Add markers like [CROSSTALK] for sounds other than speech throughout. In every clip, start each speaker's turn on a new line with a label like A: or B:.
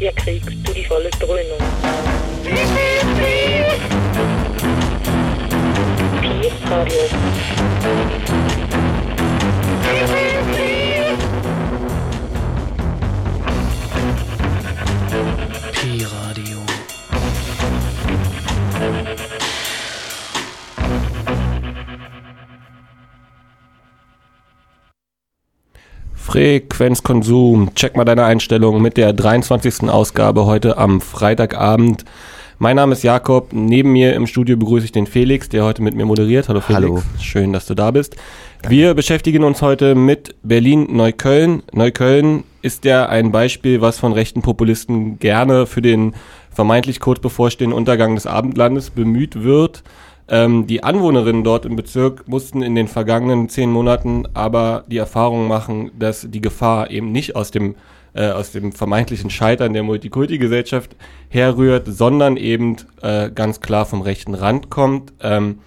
A: Hier kriegst du die volle Dröhnung. Pi Radio.
B: Frequenzkonsum. Check mal deine Einstellung mit der 23. Ausgabe heute am Freitagabend. Mein Name ist Jakob. Neben mir im Studio begrüße ich den Felix, der heute mit mir moderiert. Hallo Felix.
C: Hallo.
B: Schön, dass du da bist. Wir beschäftigen uns heute mit Berlin-Neukölln. Neukölln ist ja ein Beispiel, was von rechten Populisten gerne für den vermeintlich kurz bevorstehenden Untergang des Abendlandes bemüht wird. Ähm, die Anwohnerinnen dort im Bezirk mussten in den vergangenen zehn Monaten aber die Erfahrung machen, dass die Gefahr eben nicht aus dem, äh, aus dem vermeintlichen Scheitern der Multikulti-Gesellschaft herrührt, sondern eben äh, ganz klar vom rechten Rand kommt. Ähm,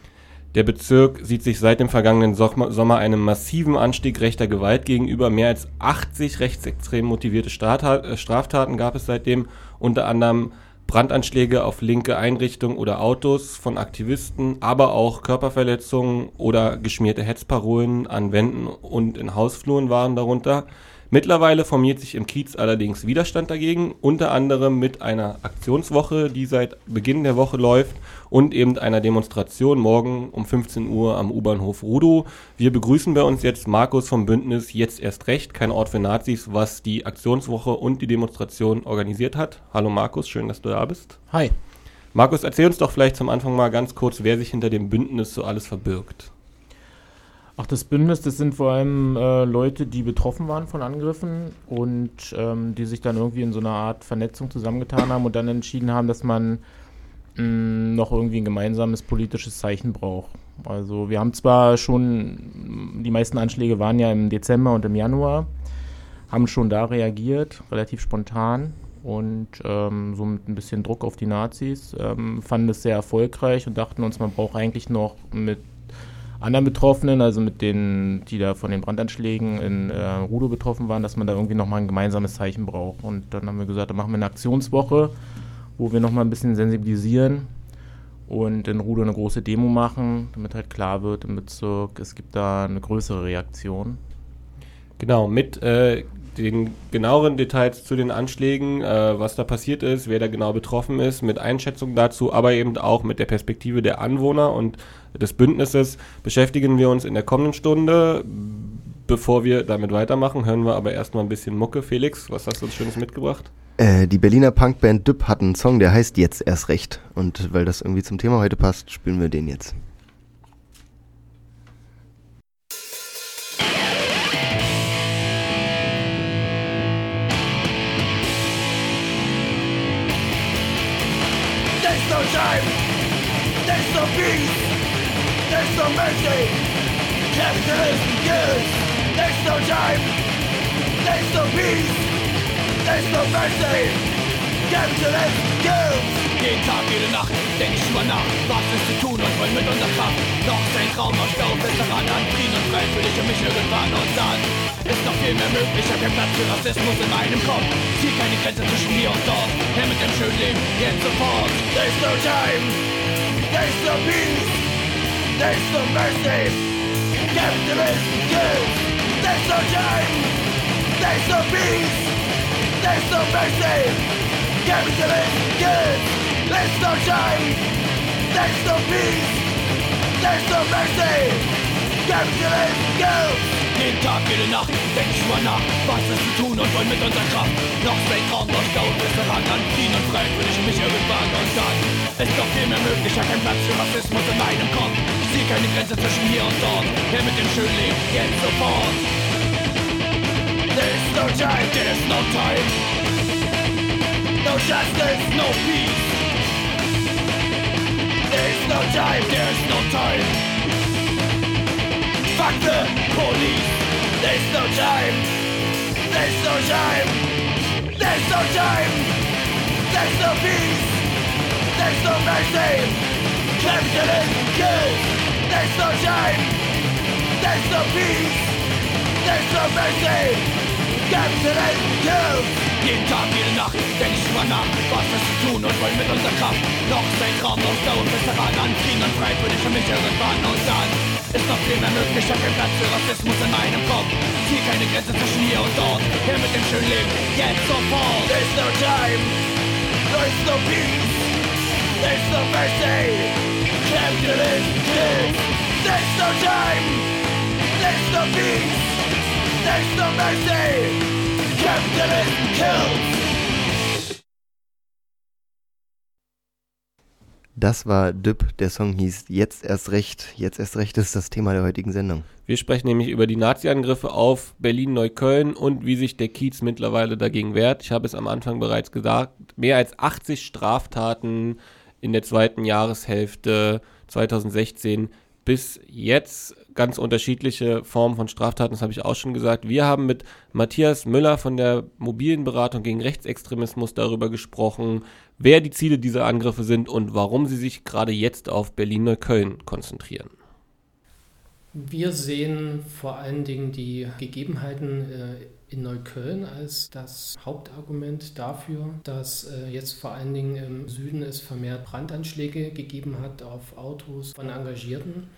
B: der Bezirk sieht sich seit dem vergangenen Sommer einem massiven Anstieg rechter Gewalt gegenüber. Mehr als 80 rechtsextrem motivierte äh, Straftaten gab es seitdem, unter anderem Brandanschläge auf linke Einrichtungen oder Autos von Aktivisten, aber auch Körperverletzungen oder geschmierte Hetzparolen an Wänden und in Hausfluren waren darunter. Mittlerweile formiert sich im Kiez allerdings Widerstand dagegen, unter anderem mit einer Aktionswoche, die seit Beginn der Woche läuft und eben einer Demonstration morgen um 15 Uhr am U-Bahnhof Rudow. Wir begrüßen bei uns jetzt Markus vom Bündnis Jetzt erst recht, kein Ort für Nazis, was die Aktionswoche und die Demonstration organisiert hat. Hallo Markus, schön, dass du da bist.
D: Hi.
B: Markus, erzähl uns doch vielleicht zum Anfang mal ganz kurz, wer sich hinter dem Bündnis so alles verbirgt.
D: Ach, das Bündnis, das sind vor allem äh, Leute, die betroffen waren von Angriffen und ähm, die sich dann irgendwie in so einer Art Vernetzung zusammengetan haben und dann entschieden haben, dass man mh, noch irgendwie ein gemeinsames politisches Zeichen braucht. Also wir haben zwar schon, die meisten Anschläge waren ja im Dezember und im Januar, haben schon da reagiert, relativ spontan und ähm, so mit ein bisschen Druck auf die Nazis, ähm, fanden es sehr erfolgreich und dachten uns, man braucht eigentlich noch mit anderen Betroffenen, also mit denen, die da von den Brandanschlägen in äh, Rudo betroffen waren, dass man da irgendwie nochmal ein gemeinsames Zeichen braucht. Und dann haben wir gesagt, dann machen wir eine Aktionswoche, wo wir nochmal ein bisschen sensibilisieren und in Rudo eine große Demo machen, damit halt klar wird im Bezirk, es gibt da eine größere Reaktion.
B: Genau, mit äh, den genaueren Details zu den Anschlägen, äh, was da passiert ist, wer da genau betroffen ist, mit Einschätzungen dazu, aber eben auch mit der Perspektive der Anwohner und des Bündnisses beschäftigen wir uns in der kommenden Stunde. Bevor wir damit weitermachen, hören wir aber erstmal ein bisschen Mucke. Felix, was hast du uns Schönes mitgebracht?
E: Äh, die Berliner Punkband Düpp hat einen Song, der heißt Jetzt erst recht. Und weil das irgendwie zum Thema heute passt, spielen wir den jetzt.
F: There's no time. There's no peace. There's no mercy. Capitalism kills. There's no time. There's no peace. There's no mercy. Capitalism kills.
G: Jeden Tag, jede Nacht denk ich über nach, was ist zu tun und wollen mit unserer Kraft. Noch ist ein Traum, noch Staub ist daran an, Frieden und Freiheit will ich mich irgendwann und dann ist noch viel mehr möglich, hab kein Platz für Rassismus in meinem Kopf. Zieh keine Grenze zwischen hier und dort, her mit dem schönen Leben, jetzt sofort.
F: There's no time. There's no peace. There's no mercy. Capitalism kills. There's no time. There's no peace. There's no mercy. Capitalism kills. There's no time. There's no peace. There's no mercy. Capitalism kills.
G: Jeden Tag, jede Nacht denk ich über nach, was ist zu tun und wollen mit unserer Kraft. Noch ist ein Traum, noch Staub ist daran an, Frieden und Freiheit will ich mich irgendwann und dann ist noch viel mehr möglich, hab kein Platz für Rassismus in meinem Kopf. Sehe keine Grenze zwischen hier und dort, her mit dem schönen Leben, jetzt sofort.
F: There's no time.
G: There's no time,
F: No justice.
G: no peace.
F: There is no time,
G: There's no time,
F: fuck the police. There's no time, there's no time, there's no time, there's no peace, there's no mercy. Capitalism kills. There's no time, there's no peace, there's no mercy. Capitalism kills.
G: jeden Tag, jede Nacht denk ich drüber nach, was wir zu tun und wollen mit unserer Kraft. Noch Zeitraum, noch Dauer, bis daran an, Frieden und ich für mich irgendwann und dann ist noch viel mehr möglich, hab kein Platz für Rassismus in meinem Kopf. Zieh keine Grenze zwischen hier und dort, her mit dem schönen Leben, jetzt sofort.
F: There's no time, there's no peace, there's no mercy. Capitalism kills. There's no time, there's no peace, there's no mercy. Capitalism kills.
E: Das war Düpp, der Song hieß Jetzt erst recht. Jetzt erst recht ist das Thema der heutigen Sendung.
B: Wir sprechen nämlich über die Nazi-Angriffe auf Berlin-Neukölln und wie sich der Kiez mittlerweile dagegen wehrt. Ich habe es am Anfang bereits gesagt, mehr als 80 Straftaten in der zweiten Jahreshälfte 2016 bis jetzt ganz unterschiedliche Formen von Straftaten, das habe ich auch schon gesagt. Wir haben mit Matthias Müller von der mobilen Beratung gegen Rechtsextremismus darüber gesprochen, wer die Ziele dieser Angriffe sind und warum sie sich gerade jetzt auf Berlin-Neukölln konzentrieren.
H: Wir sehen vor allen Dingen die Gegebenheiten äh, in Neukölln als das Hauptargument dafür, dass äh, jetzt vor allen Dingen im Süden es vermehrt Brandanschläge gegeben hat auf Autos von Engagierten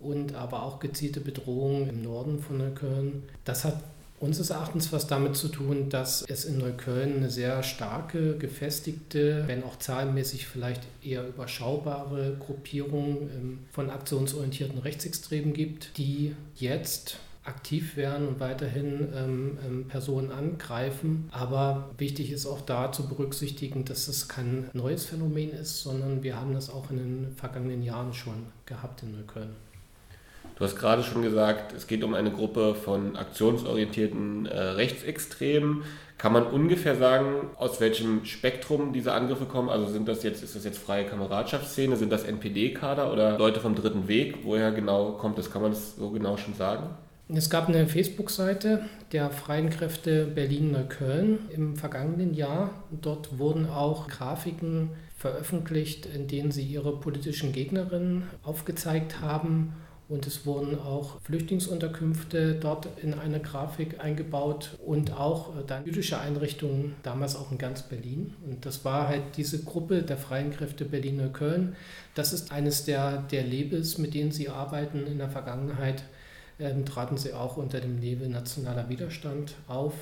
H: und aber auch gezielte Bedrohungen im Norden von Neukölln. Das hat unseres Erachtens was damit zu tun, dass es in Neukölln eine sehr starke, gefestigte, wenn auch zahlenmäßig vielleicht eher überschaubare Gruppierung ähm, von aktionsorientierten Rechtsextremen gibt, die jetzt aktiv werden und weiterhin ähm, ähm, Personen angreifen. Aber wichtig ist auch da zu berücksichtigen, dass es kein neues Phänomen ist, sondern wir haben das auch in den vergangenen Jahren schon gehabt in Neukölln.
B: Du hast gerade schon gesagt, es geht um eine Gruppe von aktionsorientierten äh, Rechtsextremen. Kann man ungefähr sagen, aus welchem Spektrum diese Angriffe kommen? Also sind das jetzt, ist das jetzt freie Kameradschaftsszene, sind das NPD-Kader oder Leute vom dritten Weg? Woher genau kommt das? Kann man das so genau schon sagen?
H: Es gab eine Facebook-Seite der Freien Kräfte Berlin-Neukölln im vergangenen Jahr. Dort wurden auch Grafiken veröffentlicht, in denen sie ihre politischen Gegnerinnen aufgezeigt haben und es wurden auch Flüchtlingsunterkünfte dort in eine Grafik eingebaut und auch äh, dann jüdische Einrichtungen, damals auch in ganz Berlin. Und das war halt diese Gruppe der Freien Kräfte Berlin-Köln. Das ist eines der, der Labels, mit denen sie arbeiten. In der Vergangenheit ähm, traten sie auch unter dem Label Nationaler Widerstand auf.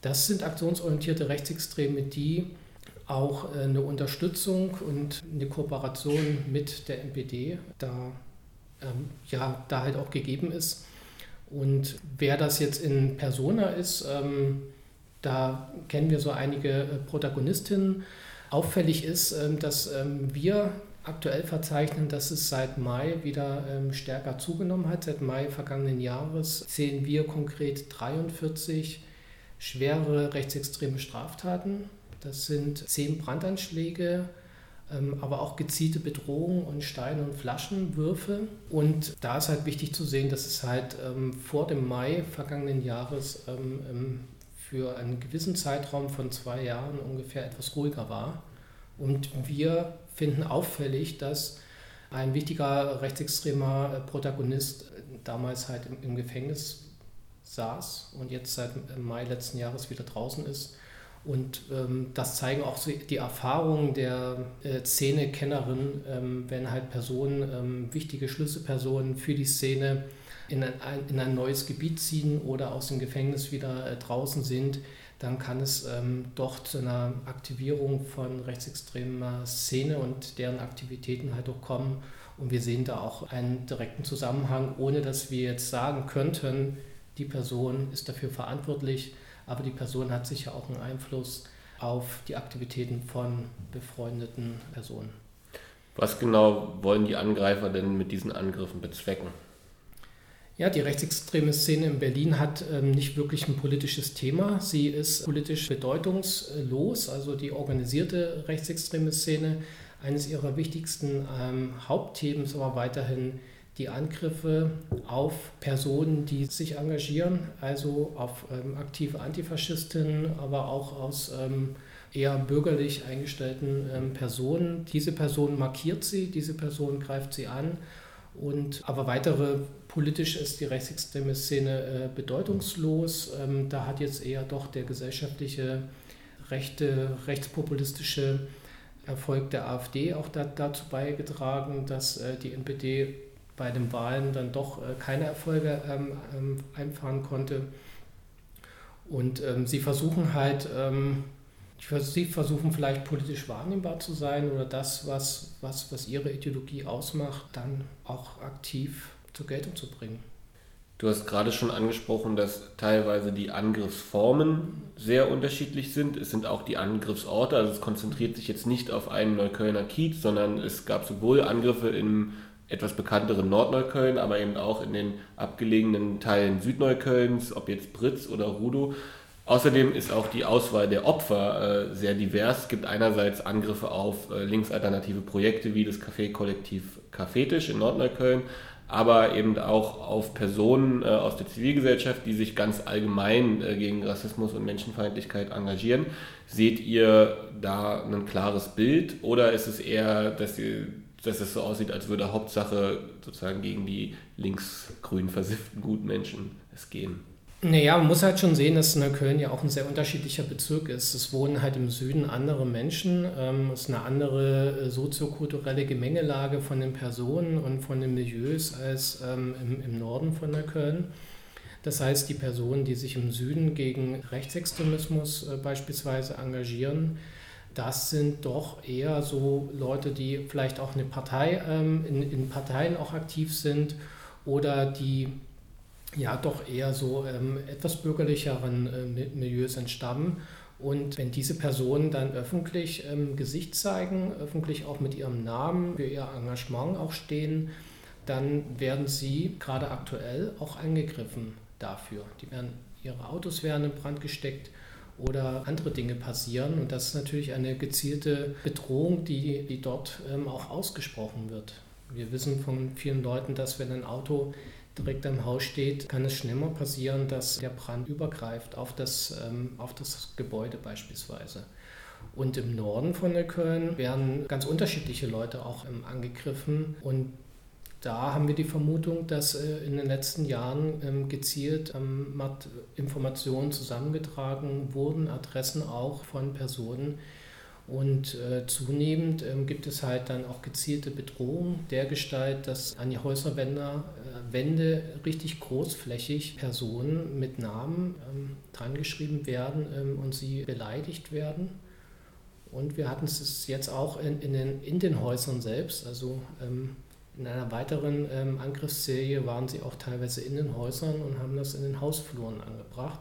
H: Das sind aktionsorientierte Rechtsextreme, die auch äh, eine Unterstützung und eine Kooperation mit der NPD da ähm, ja, da halt auch gegeben ist. Und wer das jetzt in Persona ist, ähm, da kennen wir so einige äh, Protagonistinnen. Auffällig ist, ähm, dass ähm, wir aktuell verzeichnen, dass es seit Mai wieder ähm, stärker zugenommen hat. Seit Mai vergangenen Jahres sehen wir konkret 43 schwere rechtsextreme Straftaten. Das sind zehn Brandanschläge, aber auch gezielte Bedrohungen und Steine und Flaschenwürfe. Und da ist halt wichtig zu sehen, dass es halt ähm, vor dem Mai vergangenen Jahres ähm, für einen gewissen Zeitraum von zwei Jahren ungefähr etwas ruhiger war. Und wir finden auffällig, dass ein wichtiger rechtsextremer äh, Protagonist äh, damals halt im, im Gefängnis saß und jetzt seit Mai letzten Jahres wieder draußen ist und ähm, das zeigen auch die Erfahrungen der äh, Szenekennerin, ähm, wenn halt Personen, ähm, wichtige Schlüsselpersonen für die Szene in ein, in ein neues Gebiet ziehen oder aus dem Gefängnis wieder äh, draußen sind, dann kann es ähm, doch zu einer Aktivierung von rechtsextremer Szene und deren Aktivitäten halt auch kommen. Und wir sehen da auch einen direkten Zusammenhang, ohne dass wir jetzt sagen könnten, die Person ist dafür verantwortlich aber die Person hat sicher auch einen Einfluss auf die Aktivitäten von befreundeten Personen.
B: Was genau wollen die Angreifer denn mit diesen Angriffen bezwecken?
H: Ja, die rechtsextreme Szene in Berlin hat ähm, nicht wirklich ein politisches Thema. Sie ist politisch bedeutungslos, also die organisierte rechtsextreme Szene Eines ihrer wichtigsten ähm, Hauptthemen ist aber weiterhin die Angriffe auf Personen, die sich engagieren, also auf ähm, aktive Antifaschistinnen, aber auch aus ähm, eher bürgerlich eingestellten ähm, Personen. Diese Person markiert sie, diese Person greift sie an. Und, aber weitere politisch ist die rechtsextreme Szene äh, bedeutungslos. Ähm, da hat jetzt eher doch der gesellschaftliche, rechte, rechtspopulistische Erfolg der AfD auch da, dazu beigetragen, dass äh, die NPD bei den Wahlen dann doch äh, keine Erfolge ähm, ähm, einfahren konnte. Und ähm, sie versuchen halt, ähm, sie versuchen vielleicht politisch wahrnehmbar zu sein oder das, was, was, was ihre Ideologie ausmacht, dann auch aktiv zur Geltung zu bringen.
B: Du hast gerade schon angesprochen, dass teilweise die Angriffsformen sehr unterschiedlich sind. Es sind auch die Angriffsorte, also es konzentriert sich jetzt nicht auf einen Neuköllner Kiez, sondern es gab sowohl Angriffe im etwas bekannteren Nordneukölln, aber eben auch in den abgelegenen Teilen Südneuköllns, ob jetzt Britz oder Rudow. Außerdem ist auch die Auswahl der Opfer äh, sehr divers. Es gibt einerseits Angriffe auf äh, linksalternative Projekte wie das Café-Kollektiv Cafetisch in Nordneukölln, aber eben auch auf Personen äh, aus der Zivilgesellschaft, die sich ganz allgemein äh, gegen Rassismus und Menschenfeindlichkeit engagieren. Seht ihr da ein klares Bild oder ist es eher, dass ihr dass es so aussieht, als würde Hauptsache sozusagen gegen die linksgrün versifften Gutmenschen es gehen.
H: Naja, man muss halt schon sehen, dass Neukölln ja auch ein sehr unterschiedlicher Bezirk ist. Es wohnen halt im Süden andere Menschen, ähm, es ist eine andere äh, soziokulturelle Gemengelage von den Personen und von den Milieus als ähm, im, im Norden von Neukölln. Das heißt, die Personen, die sich im Süden gegen Rechtsextremismus äh, beispielsweise engagieren, das sind doch eher so Leute, die vielleicht auch eine Partei, ähm, in, in, Parteien auch aktiv sind oder die ja doch eher so ähm, etwas bürgerlicheren äh, Milieus entstammen. Und wenn diese Personen dann öffentlich ähm, Gesicht zeigen, öffentlich auch mit ihrem Namen für ihr Engagement auch stehen, dann werden sie gerade aktuell auch angegriffen dafür. Die werden, ihre Autos werden in Brand gesteckt oder andere Dinge passieren. Und das ist natürlich eine gezielte Bedrohung, die, die dort ähm, auch ausgesprochen wird. Wir wissen von vielen Leuten, dass wenn ein Auto direkt am Haus steht, kann es schnell mal passieren, dass der Brand übergreift auf das, ähm, auf das Gebäude beispielsweise. Und im Norden von Neukölln werden ganz unterschiedliche Leute auch ähm, angegriffen. Und da haben wir die Vermutung, dass äh, in den letzten Jahren ähm, gezielt ähm, Informationen zusammengetragen wurden, Adressen auch von Personen. Und äh, zunehmend ähm, gibt es halt dann auch gezielte Bedrohungen der Gestalt, dass an die Häuserwände äh, richtig großflächig Personen mit Namen ähm, drangeschrieben werden und sie beleidigt werden. Und wir hatten es jetzt auch in, in, den, in den Häusern selbst, also ähm, in einer weiteren ähm, Angriffsserie waren sie auch teilweise in den Häusern und haben das in den Hausfluren angebracht.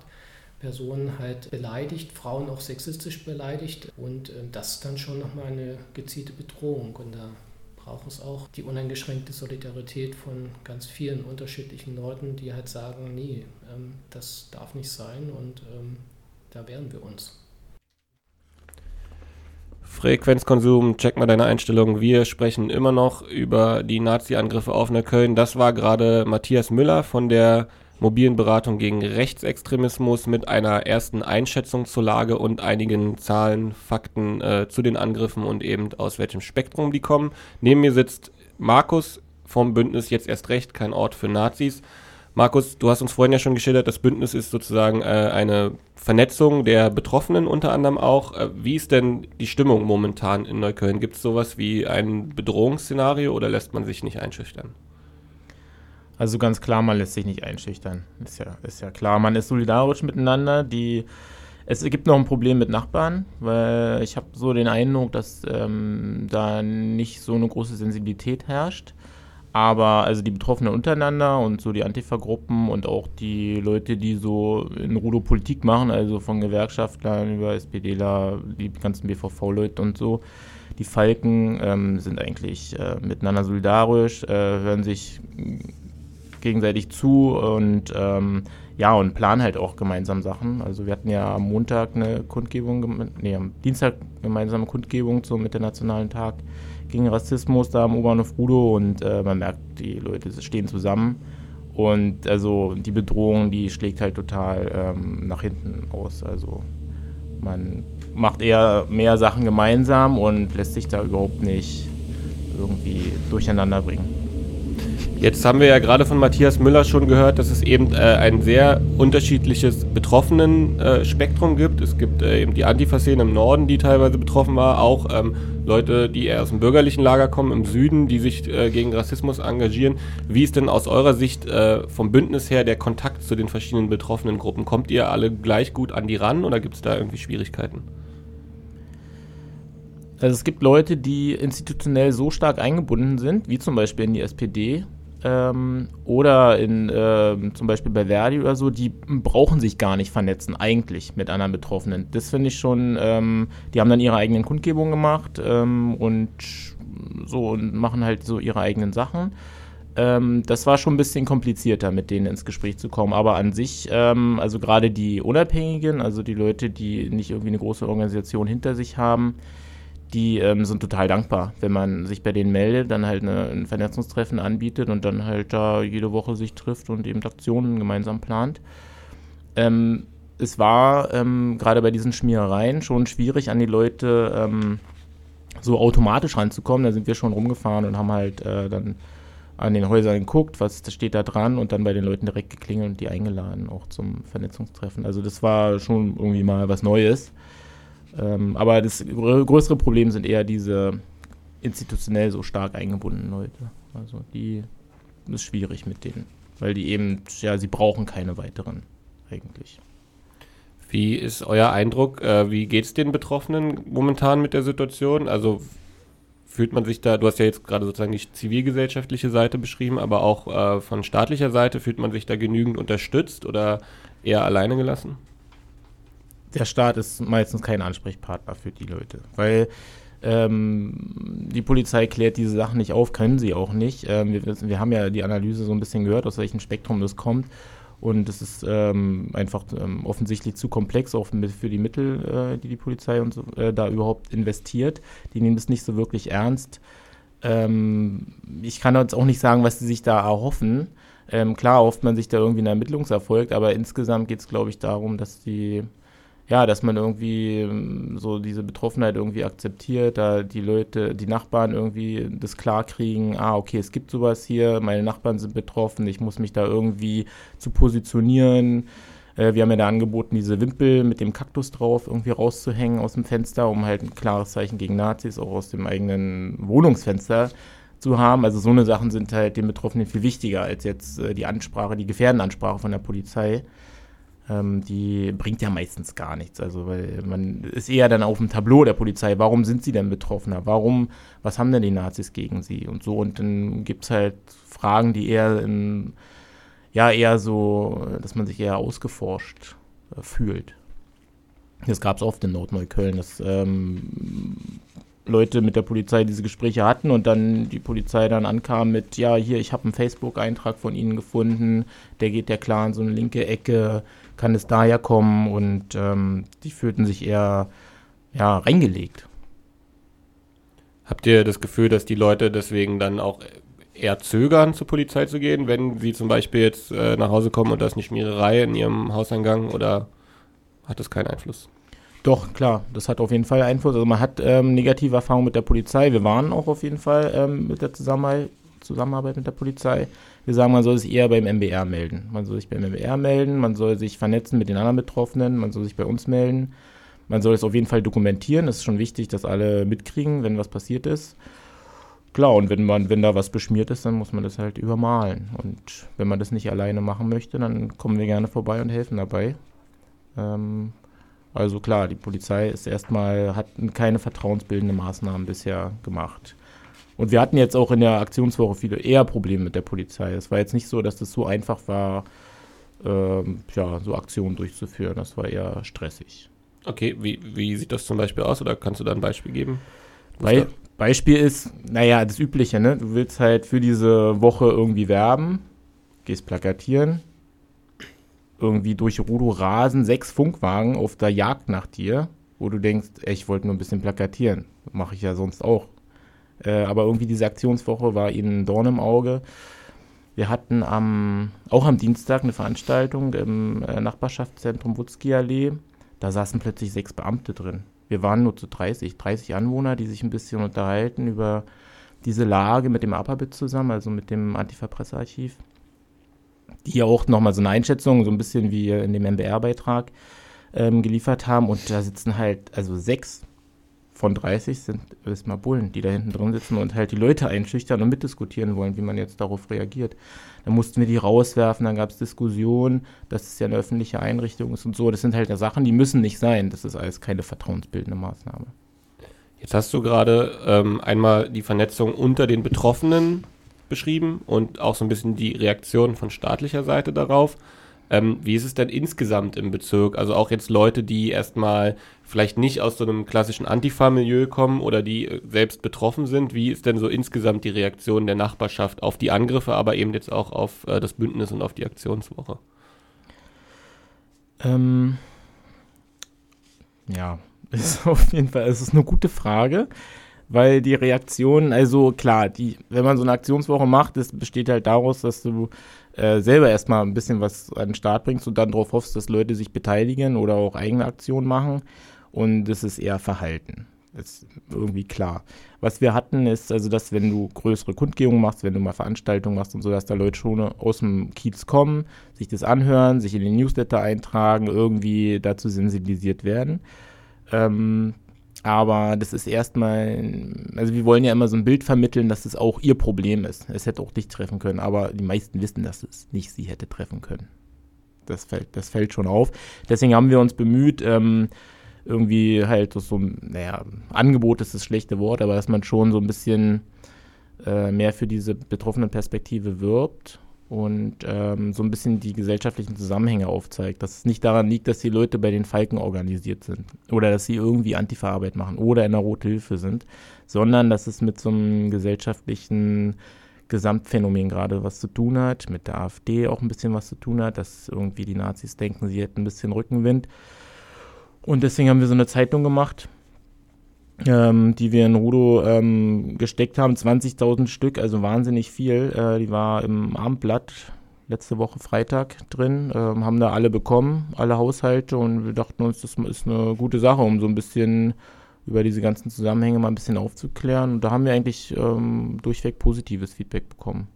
H: Personen halt beleidigt, Frauen auch sexistisch beleidigt und äh, das ist dann schon nochmal eine gezielte Bedrohung und da braucht es auch die uneingeschränkte Solidarität von ganz vielen unterschiedlichen Leuten, die halt sagen, nee, ähm, das darf nicht sein und ähm, da wehren wir uns.
B: Frequenzkonsum, check mal deine Einstellung. Wir sprechen immer noch über die Nazi-Angriffe auf Neukölln. Das war gerade Matthias Müller von der mobilen Beratung gegen Rechtsextremismus mit einer ersten Einschätzung zur Lage und einigen Zahlen, Fakten äh, zu den Angriffen und eben aus welchem Spektrum die kommen. Neben mir sitzt Markus vom Bündnis Jetzt erst recht, kein Ort für Nazis. Markus, du hast uns vorhin ja schon geschildert, das Bündnis ist sozusagen äh, eine Vernetzung der Betroffenen unter anderem auch. Äh, wie ist denn die Stimmung momentan in Neukölln? Gibt es sowas wie ein Bedrohungsszenario oder lässt man sich nicht einschüchtern?
D: Also ganz klar, man lässt sich nicht einschüchtern. Ist ja, ist ja klar. Man ist solidarisch miteinander. Die, es gibt noch ein Problem mit Nachbarn, weil ich habe so den Eindruck, dass ähm, da nicht so eine große Sensibilität herrscht. Aber also die Betroffenen untereinander und so die Antifa-Gruppen und auch die Leute, die so in Rudo Politik machen, also von Gewerkschaftlern über SPDler, die ganzen BVV-Leute und so, die Falken ähm, sind eigentlich äh, miteinander solidarisch, äh, hören sich gegenseitig zu und ähm, ja, und planen halt auch gemeinsam Sachen. Also wir hatten ja am Montag eine Kundgebung, nee, am Dienstag gemeinsame Kundgebung zum Internationalen Tag gegen Rassismus da am U-Bahnhof Rudo und äh, man merkt, die Leute stehen zusammen. Und also die Bedrohung, die schlägt halt total ähm, nach hinten aus. Also man macht eher mehr Sachen gemeinsam und lässt sich da überhaupt nicht irgendwie durcheinander bringen.
B: Jetzt haben wir ja gerade von Matthias Müller schon gehört, dass es eben äh, ein sehr unterschiedliches Betroffenen-Spektrum gibt. Es gibt äh, eben die Antifa-Szene im Norden, die teilweise betroffen war, auch ähm, Leute, die eher aus dem bürgerlichen Lager kommen, im Süden, die sich äh, gegen Rassismus engagieren. Wie ist denn aus eurer Sicht äh, vom Bündnis her der Kontakt zu den verschiedenen betroffenen Gruppen? Kommt ihr alle gleich gut an die ran oder gibt es da irgendwie Schwierigkeiten?
D: Also es gibt Leute, die institutionell so stark eingebunden sind, wie zum Beispiel in die SPD ähm, oder in ähm, zum Beispiel bei Verdi oder so, die brauchen sich gar nicht vernetzen eigentlich mit anderen Betroffenen. Das finde ich schon, ähm, die haben dann ihre eigenen Kundgebungen gemacht ähm, und so und machen halt so ihre eigenen Sachen. Ähm, das war schon ein bisschen komplizierter, mit denen ins Gespräch zu kommen. Aber an sich, ähm, also gerade die Unabhängigen, also die Leute, die nicht irgendwie eine große Organisation hinter sich haben, die ähm, sind total dankbar, wenn man sich bei denen meldet, dann halt eine, ein Vernetzungstreffen anbietet und dann halt da jede Woche sich trifft und eben Aktionen gemeinsam plant. Ähm, es war ähm, gerade bei diesen Schmierereien schon schwierig, an die Leute ähm, so automatisch ranzukommen. Da sind wir schon rumgefahren und haben halt äh, dann an den Häusern geguckt, was steht da dran und dann bei den Leuten direkt geklingelt und die eingeladen, auch zum Vernetzungstreffen. Also das war schon irgendwie mal was Neues. Ähm, aber das grö größere Problem sind eher diese institutionell so stark eingebundenen Leute. Also die ist schwierig mit denen, weil die eben, ja, sie brauchen keine weiteren eigentlich.
B: Wie ist euer Eindruck? Äh, wie geht es den Betroffenen momentan mit der Situation? Also fühlt man sich da, du hast ja jetzt gerade sozusagen die zivilgesellschaftliche Seite beschrieben, aber auch äh, von staatlicher Seite, fühlt man sich da genügend unterstützt oder eher alleine gelassen?
D: Der Staat ist meistens kein Ansprechpartner für die Leute, weil ähm, die Polizei klärt diese Sachen nicht auf, können sie auch nicht. Ähm, wir, wir haben ja die Analyse so ein bisschen gehört, aus welchem Spektrum das kommt. Und es ist ähm, einfach ähm, offensichtlich zu komplex, auch für die Mittel, äh, die die Polizei und so, äh, da überhaupt investiert. Die nehmen es nicht so wirklich ernst. Ähm, ich kann jetzt auch nicht sagen, was sie sich da erhoffen. Ähm, klar erhofft man sich da irgendwie einen Ermittlungserfolg, aber insgesamt geht es, glaube ich, darum, dass die ja, dass man irgendwie ähm, so diese Betroffenheit irgendwie akzeptiert, da die Leute, die Nachbarn irgendwie das klar kriegen, ah, okay, es gibt sowas hier, meine Nachbarn sind betroffen, ich muss mich da irgendwie zu positionieren. Äh, wir haben ja da angeboten, diese Wimpel mit dem Kaktus drauf irgendwie rauszuhängen aus dem Fenster, um halt ein klares Zeichen gegen Nazis auch aus dem eigenen Wohnungsfenster zu haben. Also so eine Sachen sind halt den Betroffenen viel wichtiger als jetzt äh, die Ansprache, die Gefährdenansprache von der Polizei ähm, die bringt ja meistens gar nichts. Also, weil man ist eher dann auf dem Tableau der Polizei. Warum sind sie denn Betroffener? Warum, was haben denn die Nazis gegen sie? Und so. Und dann gibt es halt Fragen, die eher in, ja, eher so, dass man sich eher ausgeforscht äh, fühlt. Das gab es oft in Nordneukölln, dass ähm, Leute mit der Polizei diese Gespräche hatten und dann die Polizei dann ankam mit, ja, hier, ich habe einen Facebook-Eintrag von Ihnen gefunden, der geht ja klar in so eine linke Ecke, kann es daher kommen und ähm, die fühlten sich eher ja, reingelegt.
B: Habt ihr das Gefühl, dass die Leute deswegen dann auch eher zögern, zur Polizei zu gehen, wenn sie zum Beispiel jetzt äh, nach Hause kommen und da ist eine Schmiererei in ihrem Hauseingang oder hat das keinen Einfluss?
D: Doch, klar, das hat auf jeden Fall Einfluss. Also man hat ähm, negative Erfahrungen mit der Polizei. Wir waren auch auf jeden Fall ähm, mit der Zusammenarbeit, Zusammenarbeit mit der Polizei. Wir sagen, man soll sich eher beim MBR melden. Man soll sich beim MBR melden, man soll sich vernetzen mit den anderen Betroffenen, man soll sich bei uns melden. Man soll es auf jeden Fall dokumentieren. Es ist schon wichtig, dass alle mitkriegen, wenn was passiert ist. Klar, und wenn man, wenn da was beschmiert ist, dann muss man das halt übermalen. Und wenn man das nicht alleine machen möchte, dann kommen wir gerne vorbei und helfen dabei. Ähm, also klar, die Polizei ist erstmal, hat keine vertrauensbildende Maßnahmen bisher gemacht. Und wir hatten jetzt auch in der Aktionswoche viele eher Probleme mit der Polizei. Es war jetzt nicht so, dass das so einfach war, ähm, ja, so Aktionen durchzuführen. Das war eher stressig.
B: Okay, wie, wie sieht das zum Beispiel aus oder kannst du da ein Beispiel geben?
D: Be Beispiel ist, naja, das Übliche, ne? Du willst halt für diese Woche irgendwie werben, gehst plakatieren, irgendwie durch Rudo rasen sechs Funkwagen auf der Jagd nach dir, wo du denkst, ey, ich wollte nur ein bisschen plakatieren. Mache ich ja sonst auch. Äh, aber irgendwie diese Aktionswoche war ihnen Dorn im Auge. Wir hatten am, auch am Dienstag eine Veranstaltung im äh, Nachbarschaftszentrum Wutzki Allee. Da saßen plötzlich sechs Beamte drin. Wir waren nur zu 30, 30 Anwohner, die sich ein bisschen unterhalten über diese Lage mit dem APABIT zusammen, also mit dem Antifa-Pressearchiv, die ja auch nochmal so eine Einschätzung, so ein bisschen wie in dem MBR-Beitrag ähm, geliefert haben. Und da sitzen halt, also sechs von 30 sind erstmal Bullen, die da hinten drin sitzen und halt die Leute einschüchtern und mitdiskutieren wollen, wie man jetzt darauf reagiert. Dann mussten wir die rauswerfen, dann gab es Diskussionen, dass es ja eine öffentliche Einrichtung ist und so. Das sind halt Sachen, die müssen nicht sein. Das ist alles keine vertrauensbildende Maßnahme.
B: Jetzt hast du gerade ähm, einmal die Vernetzung unter den Betroffenen beschrieben und auch so ein bisschen die Reaktion von staatlicher Seite darauf. Ähm, wie ist es denn insgesamt im Bezirk? Also auch jetzt Leute, die erstmal vielleicht nicht aus so einem klassischen Antifa-Milieu kommen oder die äh, selbst betroffen sind. Wie ist denn so insgesamt die Reaktion der Nachbarschaft auf die Angriffe, aber eben jetzt auch auf äh, das Bündnis und auf die Aktionswoche?
D: Ähm, ja, [LAUGHS] ist auf jeden Fall, es ist eine gute Frage, weil die Reaktion, also klar, die, wenn man so eine Aktionswoche macht, das besteht halt daraus, dass du äh, selber erstmal ein bisschen was an den Start bringst und dann darauf hoffst, dass Leute sich beteiligen oder auch eigene Aktionen machen. Und das ist eher Verhalten. Das ist irgendwie klar. Was wir hatten, ist also, dass wenn du größere Kundgebungen machst, wenn du mal Veranstaltungen machst und so, dass da Leute schon aus dem Kiez kommen, sich das anhören, sich in den Newsletter eintragen, irgendwie dazu sensibilisiert werden. Ähm, aber das ist erstmal, also wir wollen ja immer so ein Bild vermitteln, dass es auch ihr Problem ist. Es hätte auch dich treffen können, aber die meisten wissen, dass es nicht sie hätte treffen können. Das fällt, das fällt schon auf. Deswegen haben wir uns bemüht, ähm, irgendwie halt so, naja, Angebot ist das schlechte Wort, aber dass man schon so ein bisschen äh, mehr für diese betroffene Perspektive wirbt und ähm, so ein bisschen die gesellschaftlichen Zusammenhänge aufzeigt. Dass es nicht daran liegt, dass die Leute bei den Falken organisiert sind oder dass sie irgendwie Antifa-Arbeit machen oder in der Rote Hilfe sind, sondern dass es mit so einem gesellschaftlichen Gesamtphänomen gerade was zu tun hat, mit der AfD auch ein bisschen was zu tun hat, dass irgendwie die Nazis denken, sie hätten ein bisschen Rückenwind. Und deswegen haben wir so eine Zeitung gemacht, ähm, die wir in Rudo ähm, gesteckt haben. 20.000 Stück, also wahnsinnig viel. Äh, die war im Abendblatt letzte Woche Freitag drin, ähm, haben da alle bekommen, alle Haushalte und wir dachten uns, das ist eine gute Sache, um so ein bisschen über diese ganzen Zusammenhänge mal ein bisschen aufzuklären. Und da haben wir eigentlich ähm, durchweg positives Feedback bekommen.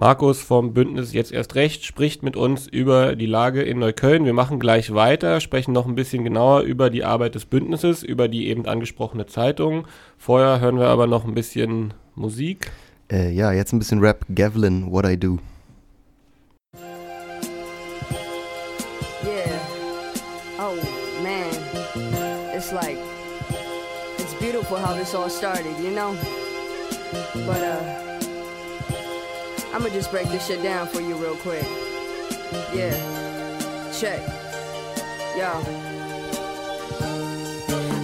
B: Markus vom Bündnis Jetzt erst recht spricht mit uns über die Lage in Neukölln. Wir machen gleich weiter, sprechen noch ein bisschen genauer über die Arbeit des Bündnisses, über die eben angesprochene Zeitung. Vorher hören wir aber noch ein bisschen Musik.
E: Äh, ja, jetzt ein bisschen Rap. Gavlin, What I Do.
I: Yeah. Oh man. It's like it's beautiful how this all started, you know? But uh I'ma just break this shit down for you real quick. Yeah. Check. Yo.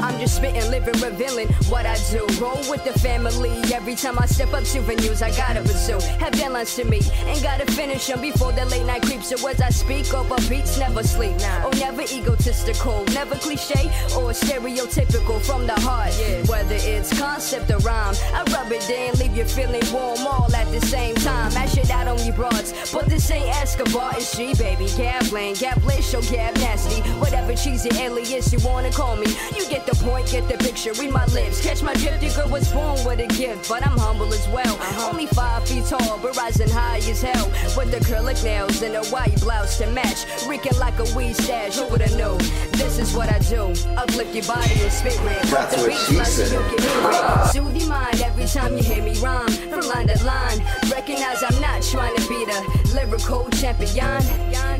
I: I'm just spitting, living, revealing what I do. Roll with the family every time I step up to venues. I gotta pursue, have deadlines to meet, and gotta finish them before the late night creeps. So as I speak over beats, never sleep. Oh, never egotistical, never cliche or stereotypical from the heart. Yeah. Whether it's concept or rhyme, I rub it in, leave you feeling warm all at the same time. Mash it out on you broads, but this ain't Escobar, it's G, baby. Gambling, Gablish, or Gab Nasty. Whatever cheesy alias you wanna call me, you get the point, get the picture, read my lips. Catch my drift, you girl was born with a gift, but I'm humble as well. Only five feet tall, but rising high as hell. With acrylic nails and a white blouse to match. Reeking like a weed stash, who would've known? This is what I do. Uplift your body and spirit. Put the beats loud so you can hear it. Soothe your mind every time you hear me rhyme. From line to line. Recognize I'm not trying to be the lyrical champion.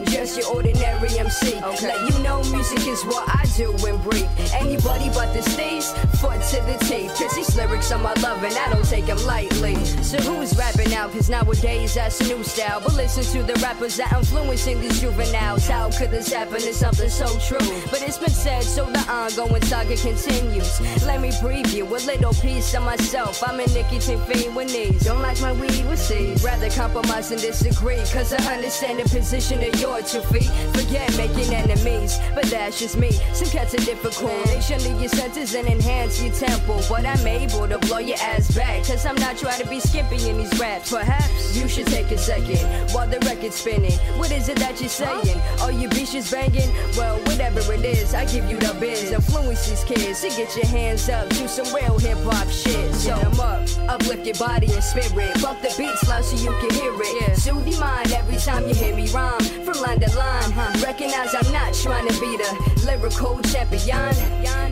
I: Just your ordinary MC. Okay. Let you know music is what I do and breathe. Anybody but the stage, foot to the teeth. Cause these lyrics are my love and I don't take them lightly. So who's rapping now? Cause nowadays that's new style. But listen to the rappers that influencing these juveniles. How could this happen? It's something so true. But it's been said, so the ongoing saga continues. Let me preview a little piece of myself. I'm a nicotine fiend with knees. Don't like my weed with seeds. Rather compromise and disagree. Cause I understand the position of your two feet. Forget making enemies, but that's just me. Some cats are difficult. They shouldn't your senses and enhance your tempo. But I'm able to blow your ass back. Cause I'm not trying to be skimpy in these raps. Perhaps you should take a second while the record's spinning. What is it that you're saying? Are you bitches banging? Well, whatever it is, I give you the biz. Influence these kids to get your hands up. Do some real hip hop shit. So I'm up, uplift your body and spirit. Bump the beats loud so you can hear it. Soothe your mind every time you hear me rhyme. From line to line, recognize I'm not trying to be the lyrical champion.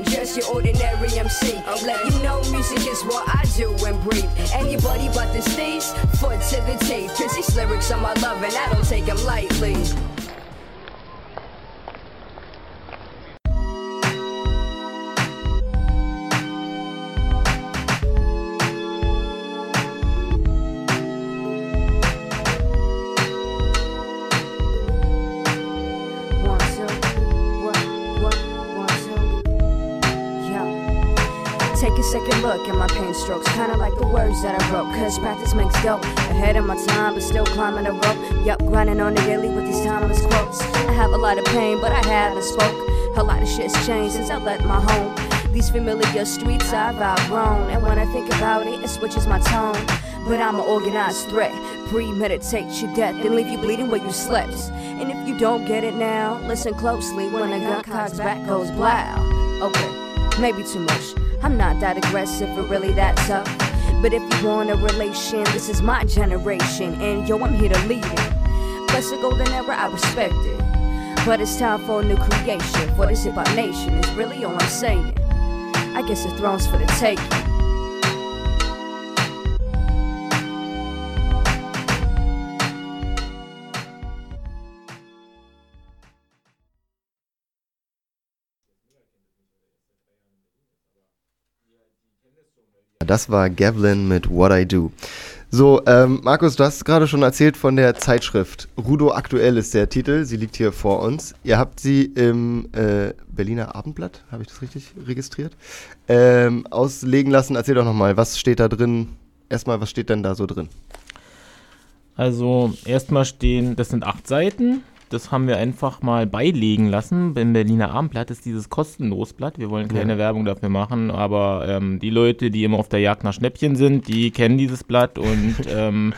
I: Just your ordinary MC. I'll let you know music is what I do and breathe. Anybody but the stage, foot to the tape. Cause these lyrics are my love and I don't take them lightly. Look at my pain strokes, kinda like the words that I wrote. Cause practice makes dope. Ahead of my time, but still climbing the rope. Yup, grinding on the daily with these timeless quotes. I have a lot of pain, but I haven't spoke. A lot of shit's changed since I left my home. These familiar streets I've outgrown. And when I think about it, it switches my tone. But I'm an organized threat. Premeditate your death, then leave you bleeding where you slept. And if you don't get it now, listen closely when a gun cocks back goes blow. Okay, maybe too much. I'm not that aggressive or really that tough. But if you want a relation, this is my generation. And yo, I'm here to lead it. Bless the golden era, I respect it. But it's time for a new creation. For this hip hop nation is really all I'm saying. I guess the throne's for the taking.
E: Das war Gavlin mit What I Do. So, ähm, Markus, du hast gerade schon erzählt von der Zeitschrift. Rudo Aktuell ist der Titel, sie liegt hier vor uns. Ihr habt sie im äh, Berliner Abendblatt, habe ich das richtig registriert, ähm, auslegen lassen. Erzähl doch nochmal, was steht da drin? Erstmal, was steht denn da so drin?
D: Also erstmal stehen, das sind acht Seiten. Das haben wir einfach mal beilegen lassen. Im Berliner Abendblatt ist dieses Kostenlosblatt. Wir wollen keine
E: Ja.
D: Werbung dafür machen, aber ähm, die Leute, die immer auf der Jagd nach Schnäppchen sind, die kennen dieses Blatt und [LAUGHS] ähm,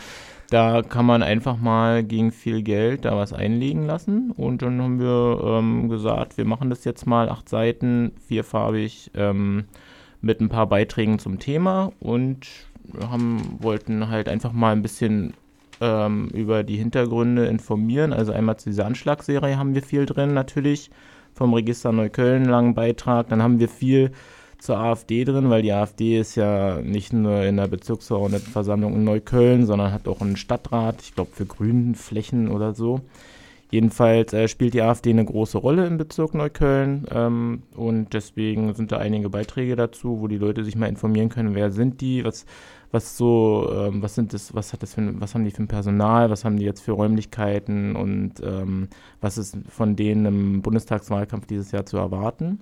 D: da kann man einfach mal gegen viel Geld da was einlegen lassen. Und dann haben wir ähm, gesagt, wir machen das jetzt mal acht Seiten, vierfarbig, ähm, mit ein paar Beiträgen zum Thema und haben, wollten halt einfach mal ein bisschen ähm, über die Hintergründe informieren. Also einmal zu dieser Anschlagsserie haben wir viel drin natürlich, vom Register Neukölln langen Beitrag. Dann haben wir viel zur AfD drin, weil die AfD ist ja nicht nur in der Bezirksverordnetenversammlung in Neukölln, sondern hat auch einen Stadtrat, ich glaube für Grünflächen oder so. Jedenfalls äh, spielt die AfD eine große Rolle im Bezirk Neukölln ähm, und deswegen sind da einige Beiträge dazu, wo die Leute sich mal informieren können, wer sind die, was, was so, ähm, was sind das, was hat das für, was haben die für ein Personal, was haben die jetzt für Räumlichkeiten und ähm, was ist von denen im Bundestagswahlkampf dieses Jahr zu erwarten.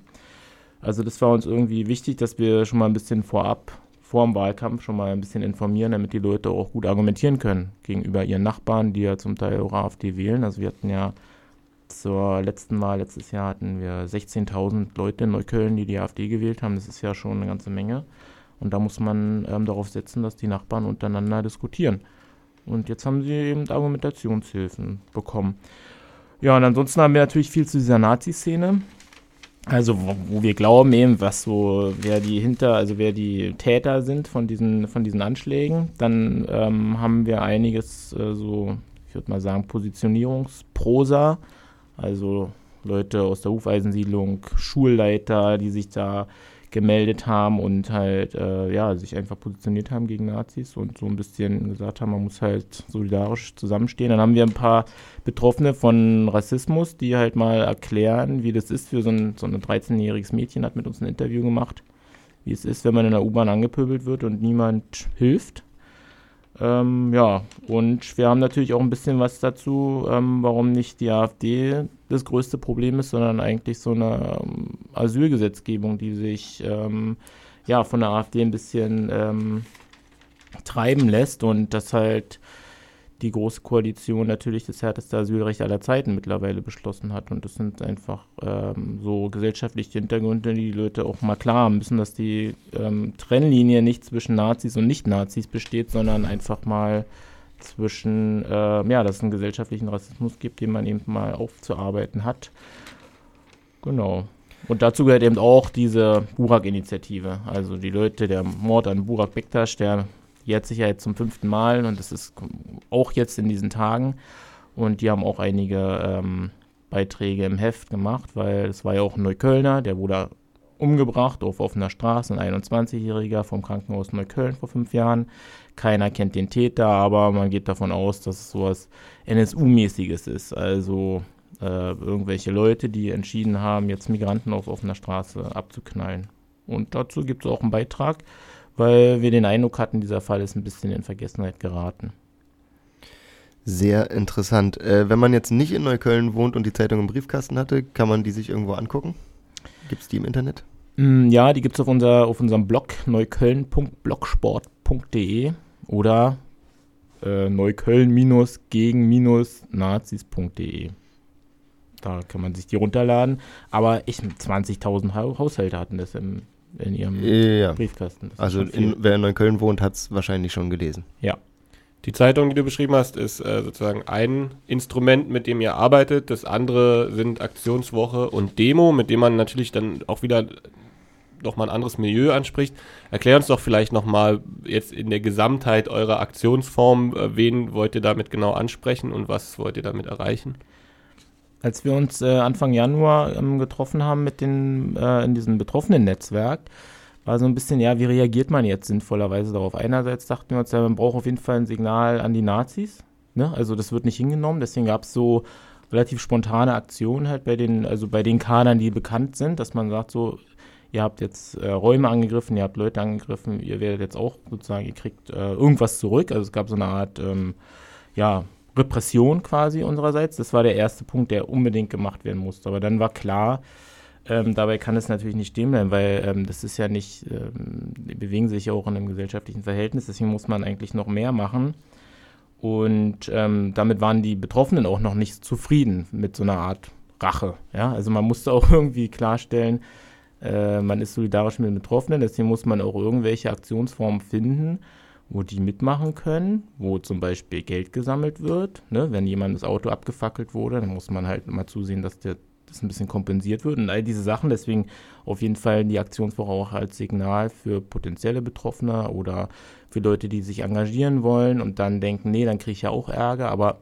D: Also das war uns irgendwie wichtig, dass wir schon mal ein bisschen vorab, vor dem Wahlkampf schon mal ein bisschen informieren, damit die Leute auch gut argumentieren können gegenüber ihren Nachbarn, die ja zum Teil auch AfD wählen. Also wir hatten ja zur letzten Wahl, letztes Jahr hatten wir 16.000 Leute in Neukölln, die die AfD gewählt haben. Das ist ja schon eine ganze Menge. Und da muss man ähm, darauf setzen, dass die Nachbarn untereinander diskutieren. Und jetzt haben sie eben Argumentationshilfen bekommen. Ja, und ansonsten haben wir natürlich viel zu dieser Nazi-Szene. Also, wo, wo wir glauben eben, was so, wer die hinter, also wer die Täter sind von diesen, von diesen Anschlägen. Dann ähm, haben wir einiges äh, so, ich würde mal sagen, Positionierungsprosa. Also Leute aus der Hufeisensiedlung, Schulleiter, die sich da gemeldet haben und halt, äh, ja, sich einfach positioniert haben gegen Nazis und so ein bisschen gesagt haben, man muss halt solidarisch zusammenstehen. Dann haben wir ein paar Betroffene von Rassismus, die halt mal erklären, wie das ist für so ein, so ein 13-jähriges Mädchen, hat mit uns ein Interview gemacht, wie es ist, wenn man in der U-Bahn angepöbelt wird und niemand hilft. Ähm, ja, und wir haben natürlich auch ein bisschen was dazu, ähm, warum nicht die AfD das größte Problem ist, sondern eigentlich so eine ähm, Asylgesetzgebung, die sich ähm, ja von der AfD ein bisschen ähm, treiben lässt und das halt die Große Koalition natürlich das härteste Asylrecht aller Zeiten mittlerweile beschlossen hat. Und das sind einfach ähm, so gesellschaftliche Hintergründe, die die Leute auch mal klar haben müssen, dass die ähm, Trennlinie nicht zwischen Nazis und Nicht-Nazis besteht, sondern einfach mal zwischen, äh, ja, dass es einen gesellschaftlichen Rassismus gibt, den man eben mal aufzuarbeiten hat. Genau. Und dazu gehört eben auch diese Burak-Initiative. Also die Leute, der Mord an Burak Bektasch, der jährt sich ja jetzt zum fünften Mal und das ist auch jetzt in diesen Tagen. Und die haben auch einige ähm, Beiträge im Heft gemacht, weil es war ja auch ein Neuköllner, der wurde umgebracht auf offener Straße, ein 21-Jähriger vom Krankenhaus Neukölln vor fünf Jahren. Keiner kennt den Täter, aber man geht davon aus, dass es sowas NSU-mäßiges ist. Also äh, irgendwelche Leute, die entschieden haben, jetzt Migranten auf offener Straße abzuknallen. Und dazu gibt es auch einen Beitrag weil wir den Eindruck hatten, dieser Fall ist ein bisschen in Vergessenheit geraten.
E: Sehr interessant. Äh, wenn man jetzt nicht in Neukölln wohnt und die Zeitung im Briefkasten hatte, kann man die sich irgendwo angucken? Gibt es die im Internet?
D: Mm, ja, die gibt es auf, unser, auf unserem Blog neukölln.blogsport.de oder äh, neukölln-gegen-nazis.de. Da kann man sich die runterladen. Aber 20.000 Haushalte hatten das im, in ihrem
E: Ja.
D: Briefkasten. Das
E: Also in, wer in Neukölln wohnt, hat es wahrscheinlich schon gelesen.
D: ja.
B: Die Zeitung, die du beschrieben hast, ist äh, sozusagen ein Instrument, mit dem ihr arbeitet. Das andere sind Aktionswoche und Demo, mit dem man natürlich dann auch wieder nochmal ein anderes Milieu anspricht. Erklär uns doch vielleicht nochmal jetzt in der Gesamtheit eurer Aktionsform, äh, wen wollt ihr damit genau ansprechen und was wollt ihr damit erreichen?
D: Als wir uns äh, Anfang Januar ähm, getroffen haben mit den, äh, in diesem betroffenen Netzwerk, war so ein bisschen, ja, wie reagiert man jetzt sinnvollerweise darauf? Einerseits dachten wir uns, ja, man braucht auf jeden Fall ein Signal an die Nazis. Ne? Also das wird nicht hingenommen, deswegen gab es so relativ spontane Aktionen halt bei den, also bei den Kadern, die bekannt sind, dass man sagt so, ihr habt jetzt äh, Räume angegriffen, ihr habt Leute angegriffen, ihr werdet jetzt auch sozusagen, ihr kriegt äh, irgendwas zurück. Also es gab so eine Art, ähm, ja, Repression quasi unsererseits. Das war der erste Punkt, der unbedingt gemacht werden musste. Aber dann war klar, ähm, dabei kann es natürlich nicht stehen bleiben, weil ähm, das ist ja nicht, ähm, die bewegen sich ja auch in einem gesellschaftlichen Verhältnis, deswegen muss man eigentlich noch mehr machen. Und ähm, damit waren die Betroffenen auch noch nicht zufrieden mit so einer Art Rache. Ja? Also man musste auch [LAUGHS] irgendwie klarstellen, äh, man ist solidarisch mit den Betroffenen, deswegen muss man auch irgendwelche Aktionsformen finden, wo die mitmachen können, wo zum Beispiel Geld gesammelt wird. Ne? Wenn jemand das Auto abgefackelt wurde, dann muss man halt mal zusehen, dass der das ein bisschen kompensiert wird und all diese Sachen. Deswegen auf jeden Fall die Aktionswoche auch als Signal für potenzielle Betroffene oder für Leute, die sich engagieren wollen und dann denken, nee, dann kriege ich ja auch Ärger, aber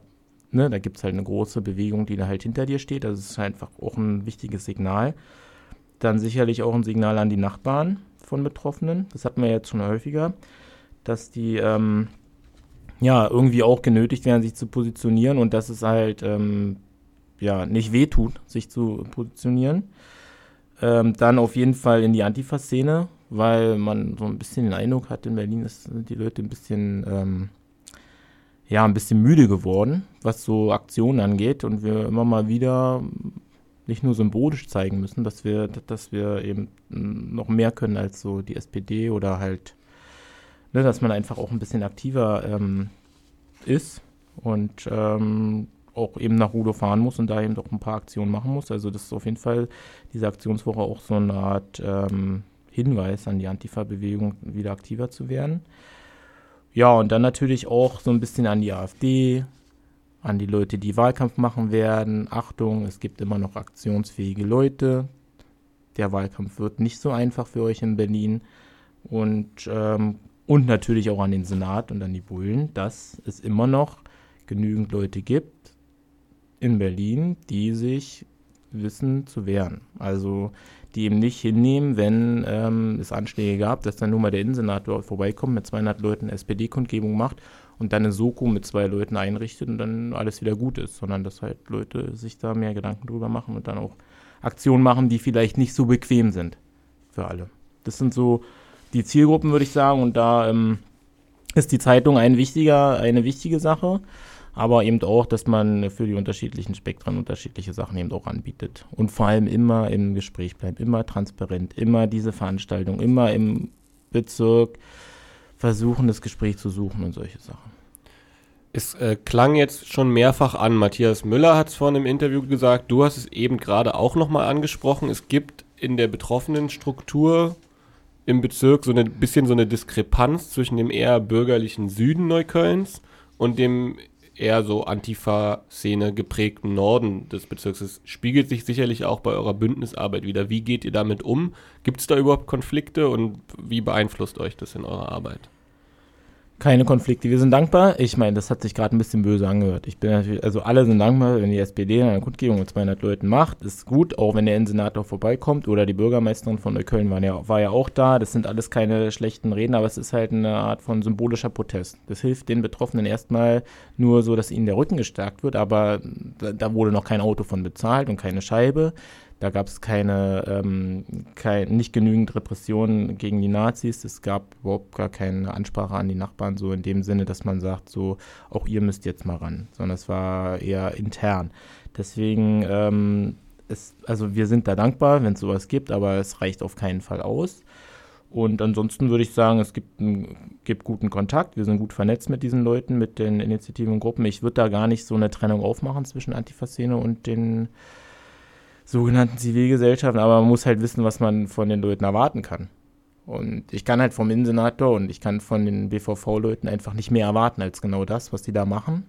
D: ne, da gibt es halt eine große Bewegung, die da halt hinter dir steht. Das ist einfach auch ein wichtiges Signal. Dann sicherlich auch ein Signal an die Nachbarn von Betroffenen. Das hatten wir jetzt schon häufiger, dass die ähm, ja irgendwie auch genötigt werden, sich zu positionieren und dass es halt ähm, ja nicht wehtut, sich zu positionieren. Ähm, dann auf jeden Fall in die Antifa-Szene, weil man so ein bisschen den Eindruck hat, in Berlin sind die Leute ein bisschen, ähm, ja, ein bisschen müde geworden, was so Aktionen angeht und wir immer mal wieder nicht nur symbolisch zeigen müssen, dass wir, dass wir eben noch mehr können als so die SPD oder halt, ne, dass man einfach auch ein bisschen aktiver ähm, ist und ähm, auch eben nach Rudo fahren muss und da eben doch ein paar Aktionen machen muss. Also das ist auf jeden Fall diese Aktionswoche auch so eine Art ähm, Hinweis an die Antifa-Bewegung, wieder aktiver zu werden. Ja, und dann natürlich auch so ein bisschen an die AfD, an die Leute, die Wahlkampf machen werden. Achtung, es gibt immer noch aktionsfähige Leute. Der Wahlkampf wird nicht so einfach für euch in Berlin. Und, ähm, und natürlich auch an den Senat und an die Bullen, dass es immer noch genügend Leute gibt in Berlin, die sich wissen zu wehren. Also die eben nicht hinnehmen, wenn ähm, es Anschläge gab, dass dann nur mal der Innensenator vorbeikommt, mit 200 Leuten SPD-Kundgebung macht und dann eine Soko mit zwei Leuten einrichtet und dann alles wieder gut ist, sondern dass halt Leute sich da mehr Gedanken drüber machen und dann auch Aktionen machen, die vielleicht nicht so bequem sind für alle. Das sind so die Zielgruppen, würde ich sagen, und da ähm, ist die Zeitung ein wichtiger, eine wichtige Sache aber eben auch, dass man für die unterschiedlichen Spektren unterschiedliche Sachen eben auch anbietet. Und vor allem immer im Gespräch bleibt, immer transparent, immer diese Veranstaltung, immer im Bezirk versuchen, das Gespräch zu suchen und solche Sachen.
B: Es äh, klang jetzt schon mehrfach an. Matthias Müller hat es vorhin im Interview gesagt. Du hast es eben gerade auch nochmal angesprochen. Es gibt in der betroffenen Struktur im Bezirk so ein bisschen so eine Diskrepanz zwischen dem eher bürgerlichen Süden Neuköllns und dem eher so Antifa-Szene geprägten Norden des Bezirks. Das spiegelt sich sicherlich auch bei eurer Bündnisarbeit wieder. Wie geht ihr damit um? Gibt es da überhaupt Konflikte und wie beeinflusst euch das in eurer Arbeit?
D: Keine Konflikte. Wir sind dankbar. Ich meine, das hat sich gerade ein bisschen böse angehört. Ich bin natürlich, also alle sind dankbar, wenn die SPD eine Kundgebung mit 200 Leuten macht, ist gut. Auch wenn der Innensenator vorbeikommt oder die Bürgermeisterin von Neukölln war ja, war ja auch da. Das sind alles keine schlechten Reden, aber es ist halt eine Art von symbolischer Protest. Das hilft den Betroffenen erstmal nur so, dass ihnen der Rücken gestärkt wird, aber da, da wurde noch kein Auto von bezahlt und keine Scheibe. Da gab es keine, ähm, kein, nicht genügend Repressionen gegen die Nazis. Es gab überhaupt gar keine Ansprache an die Nachbarn, so in dem Sinne, dass man sagt, so, auch ihr müsst jetzt mal ran, sondern es war eher intern. Deswegen, ähm, es, also wir sind da dankbar, wenn es sowas gibt, aber es reicht auf keinen Fall aus. Und ansonsten würde ich sagen, es gibt, gibt guten Kontakt. Wir sind gut vernetzt mit diesen Leuten, mit den Initiativen und Gruppen. Ich würde da gar nicht so eine Trennung aufmachen zwischen Antifa-Szene und den sogenannten Zivilgesellschaften, aber man muss halt wissen, was man von den Leuten erwarten kann. Und ich kann halt vom Innensenator und ich kann von den BVV-Leuten einfach nicht mehr erwarten als genau das, was die da machen.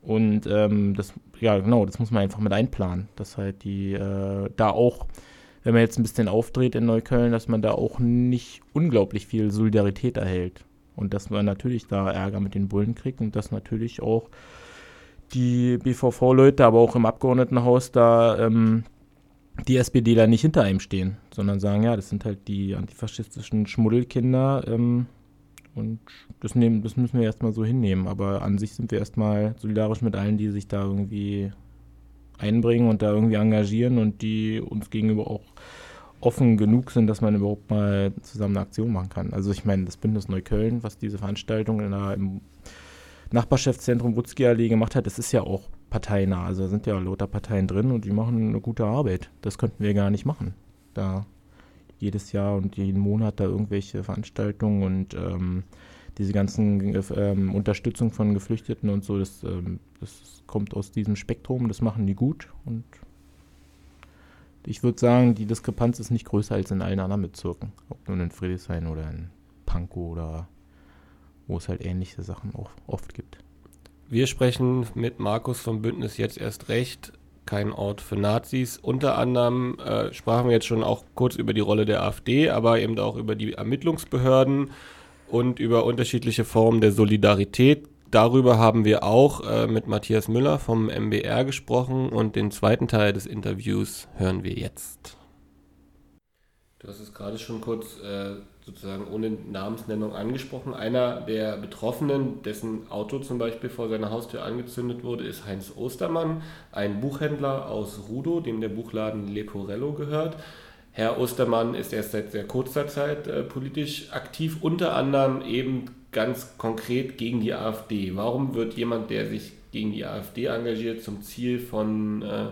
D: Und ähm, das, ja genau, das muss man einfach mit einplanen, dass halt die äh, da auch, wenn man jetzt ein bisschen aufdreht in Neukölln, dass man da auch nicht unglaublich viel Solidarität erhält. Und dass man natürlich da Ärger mit den Bullen kriegt und dass natürlich auch die BVV-Leute, aber auch im Abgeordnetenhaus da ähm, die SPD da nicht hinter einem stehen, sondern sagen, ja, das sind halt die antifaschistischen Schmuddelkinder ähm, und das, nehmen, das müssen wir erstmal so hinnehmen. Aber an sich sind wir erstmal solidarisch mit allen, die sich da irgendwie einbringen und da irgendwie engagieren und die uns gegenüber auch offen genug sind, dass man überhaupt mal zusammen eine Aktion machen kann. Also ich meine, das Bündnis Neukölln, was diese Veranstaltung in der, im Nachbarschaftszentrum Wutzki Allee gemacht hat, das ist ja auch parteinah. Also da sind ja lauter Parteien drin und die machen eine gute Arbeit. Das könnten wir gar nicht machen. Da jedes Jahr und jeden Monat da irgendwelche Veranstaltungen und ähm, diese ganzen ähm, Unterstützung von Geflüchteten und so, das, ähm, das kommt aus diesem Spektrum, das machen die gut und ich würde sagen, die Diskrepanz ist nicht größer als in allen anderen Bezirken. Ob nun in Friedrichshain oder in Pankow oder wo es halt ähnliche Sachen auch oft gibt.
B: Wir sprechen mit Markus vom Bündnis jetzt erst recht. Kein Ort für Nazis. Unter anderem äh, sprachen wir jetzt schon auch kurz über die Rolle der AfD, aber eben auch über die Ermittlungsbehörden und über unterschiedliche Formen der Solidarität. Darüber haben wir auch äh, mit Matthias Müller vom MBR gesprochen und den zweiten Teil des Interviews hören wir jetzt. Du hast es gerade schon kurz äh, sozusagen ohne Namensnennung angesprochen. Einer der Betroffenen, dessen Auto zum Beispiel vor seiner Haustür angezündet wurde, ist Heinz Ostermann, ein Buchhändler aus Rudo, dem der Buchladen Leporello gehört. Herr Ostermann ist erst seit sehr kurzer Zeit äh, politisch aktiv, unter anderem eben ganz konkret gegen die AfD. Warum wird jemand, der sich gegen die AfD engagiert, zum Ziel von äh,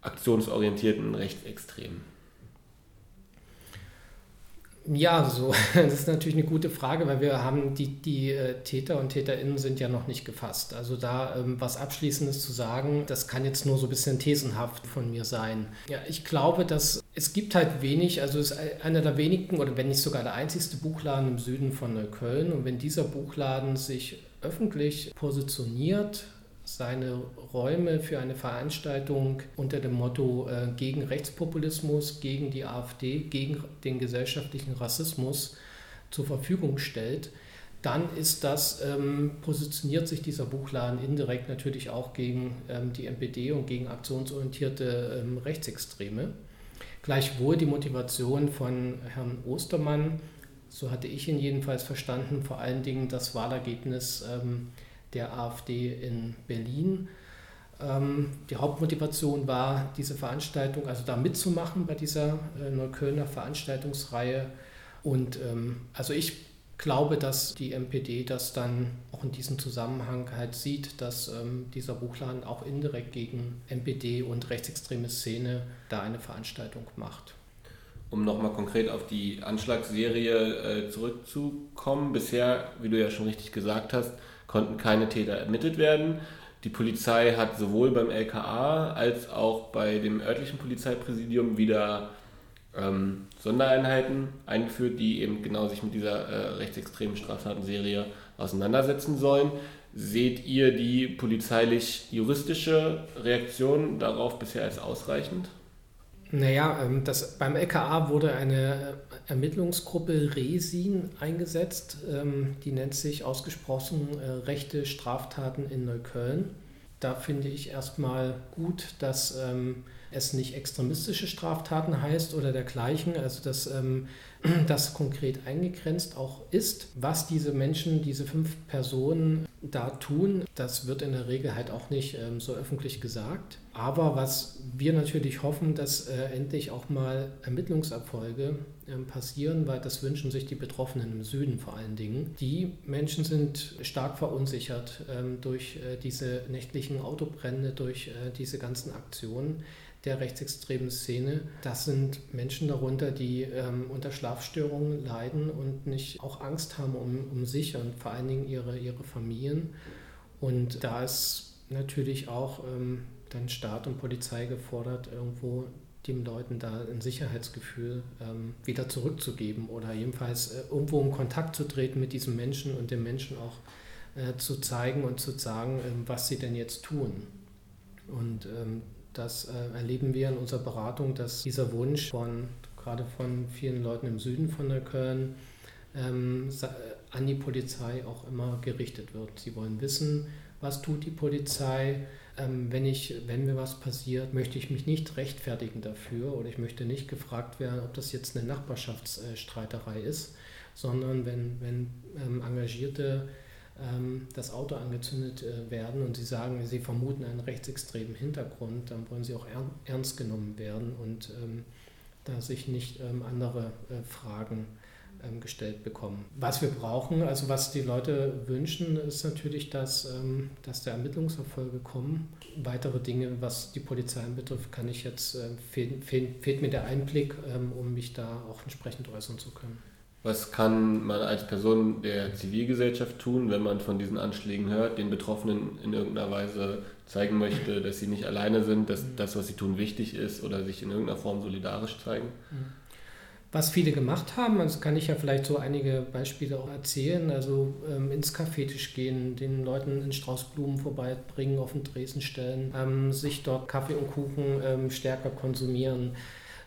B: aktionsorientierten Rechtsextremen?
H: Ja, so, [LAUGHS] das ist natürlich eine gute Frage, weil wir haben die, die äh, Täter und TäterInnen sind ja noch nicht gefasst. Also da ähm, was Abschließendes zu sagen, das kann jetzt nur so ein bisschen thesenhaft von mir sein. Ja, ich glaube, dass es gibt halt wenig, also es ist einer der wenigen oder wenn nicht sogar der einzigste Buchladen im Süden von Neukölln und wenn dieser Buchladen sich öffentlich positioniert, seine Räume für eine Veranstaltung unter dem Motto äh, gegen Rechtspopulismus, gegen die AfD, gegen den gesellschaftlichen Rassismus zur Verfügung stellt, dann ist das, ähm, positioniert sich dieser Buchladen indirekt natürlich auch gegen ähm, die NPD und gegen aktionsorientierte ähm, Rechtsextreme. Gleichwohl die Motivation von Herrn Ostermann, so hatte ich ihn jedenfalls verstanden, vor allen Dingen das Wahlergebnis ähm, der AfD in Berlin. Ähm, die Hauptmotivation war, diese Veranstaltung, also da mitzumachen bei dieser äh, Neuköllner Veranstaltungsreihe. Und ähm, also ich glaube, dass die MPD das dann auch in diesem Zusammenhang halt sieht, dass ähm, dieser Buchladen auch indirekt gegen MPD und rechtsextreme Szene da eine Veranstaltung macht.
B: Um nochmal konkret auf die Anschlagsserie äh, zurückzukommen, bisher, wie du ja schon richtig gesagt hast, konnten keine Täter ermittelt werden. Die Polizei hat sowohl beim LKA als auch bei dem örtlichen Polizeipräsidium wieder ähm, Sondereinheiten eingeführt, die eben genau sich mit dieser äh, rechtsextremen Straftatenserie auseinandersetzen sollen. Seht ihr die polizeilich-juristische Reaktion darauf bisher als ausreichend?
H: Naja, ähm, das, beim LKA wurde eine Ermittlungsgruppe Resin eingesetzt, ähm, die nennt sich ausgesprochen äh, rechte Straftaten in Neukölln. Da finde ich erstmal gut, dass ähm, es nicht extremistische Straftaten heißt oder dergleichen, also dass das konkret eingegrenzt auch ist. Was diese Menschen, diese fünf Personen da tun, das wird in der Regel halt auch nicht ähm, so öffentlich gesagt. Aber was wir natürlich hoffen, dass äh, endlich auch mal Ermittlungserfolge äh, passieren, weil das wünschen sich die Betroffenen im Süden vor allen Dingen. Die Menschen sind stark verunsichert ähm, durch äh, diese nächtlichen Autobrände, durch äh, diese ganzen Aktionen der rechtsextremen Szene. Das sind Menschen darunter, die ähm, unter Schlafstörungen leiden und nicht auch Angst haben um, um sich und vor allen Dingen ihre, ihre Familien. Und da ist natürlich auch ähm, dann Staat und Polizei gefordert, irgendwo den Leuten da ein Sicherheitsgefühl ähm, wieder zurückzugeben oder jedenfalls äh, irgendwo in Kontakt zu treten mit diesem Menschen und dem Menschen auch äh, zu zeigen und zu sagen, äh, was sie denn jetzt tun. Und ähm, das äh, erleben wir in unserer Beratung, dass dieser Wunsch von gerade von vielen Leuten im Süden von Neukölln ähm, an die Polizei auch immer gerichtet wird. Sie wollen wissen, was tut die Polizei, ähm, wenn, ich, wenn mir was passiert, möchte ich mich nicht rechtfertigen dafür oder ich möchte nicht gefragt werden, ob das jetzt eine Nachbarschaftsstreiterei ist, sondern wenn, wenn ähm, engagierte das Auto angezündet äh, werden und sie sagen, sie vermuten einen rechtsextremen Hintergrund, dann wollen sie auch ernst genommen werden und ähm, da sich nicht ähm, andere äh, Fragen gestellt bekommen. Was wir brauchen, also was die Leute wünschen, ist natürlich, dass, dass da Ermittlungserfolge kommen. Weitere Dinge, was die Polizei betrifft, kann ich jetzt, fehlt, fehlt, fehlt mir der Einblick, um mich da auch entsprechend äußern zu können.
B: Was kann man als Person der Zivilgesellschaft tun, wenn man von diesen Anschlägen hört, den Betroffenen in irgendeiner Weise zeigen möchte, dass sie nicht alleine sind, dass das, was sie tun, wichtig ist oder sich in irgendeiner Form solidarisch zeigen?
H: Was viele gemacht haben, also kann ich ja vielleicht so einige Beispiele auch erzählen, also ähm, ins Cafetisch gehen, den Leuten einen Strauß Blumen vorbeibringen, auf den Dresen stellen, ähm, sich dort Kaffee und Kuchen ähm, stärker konsumieren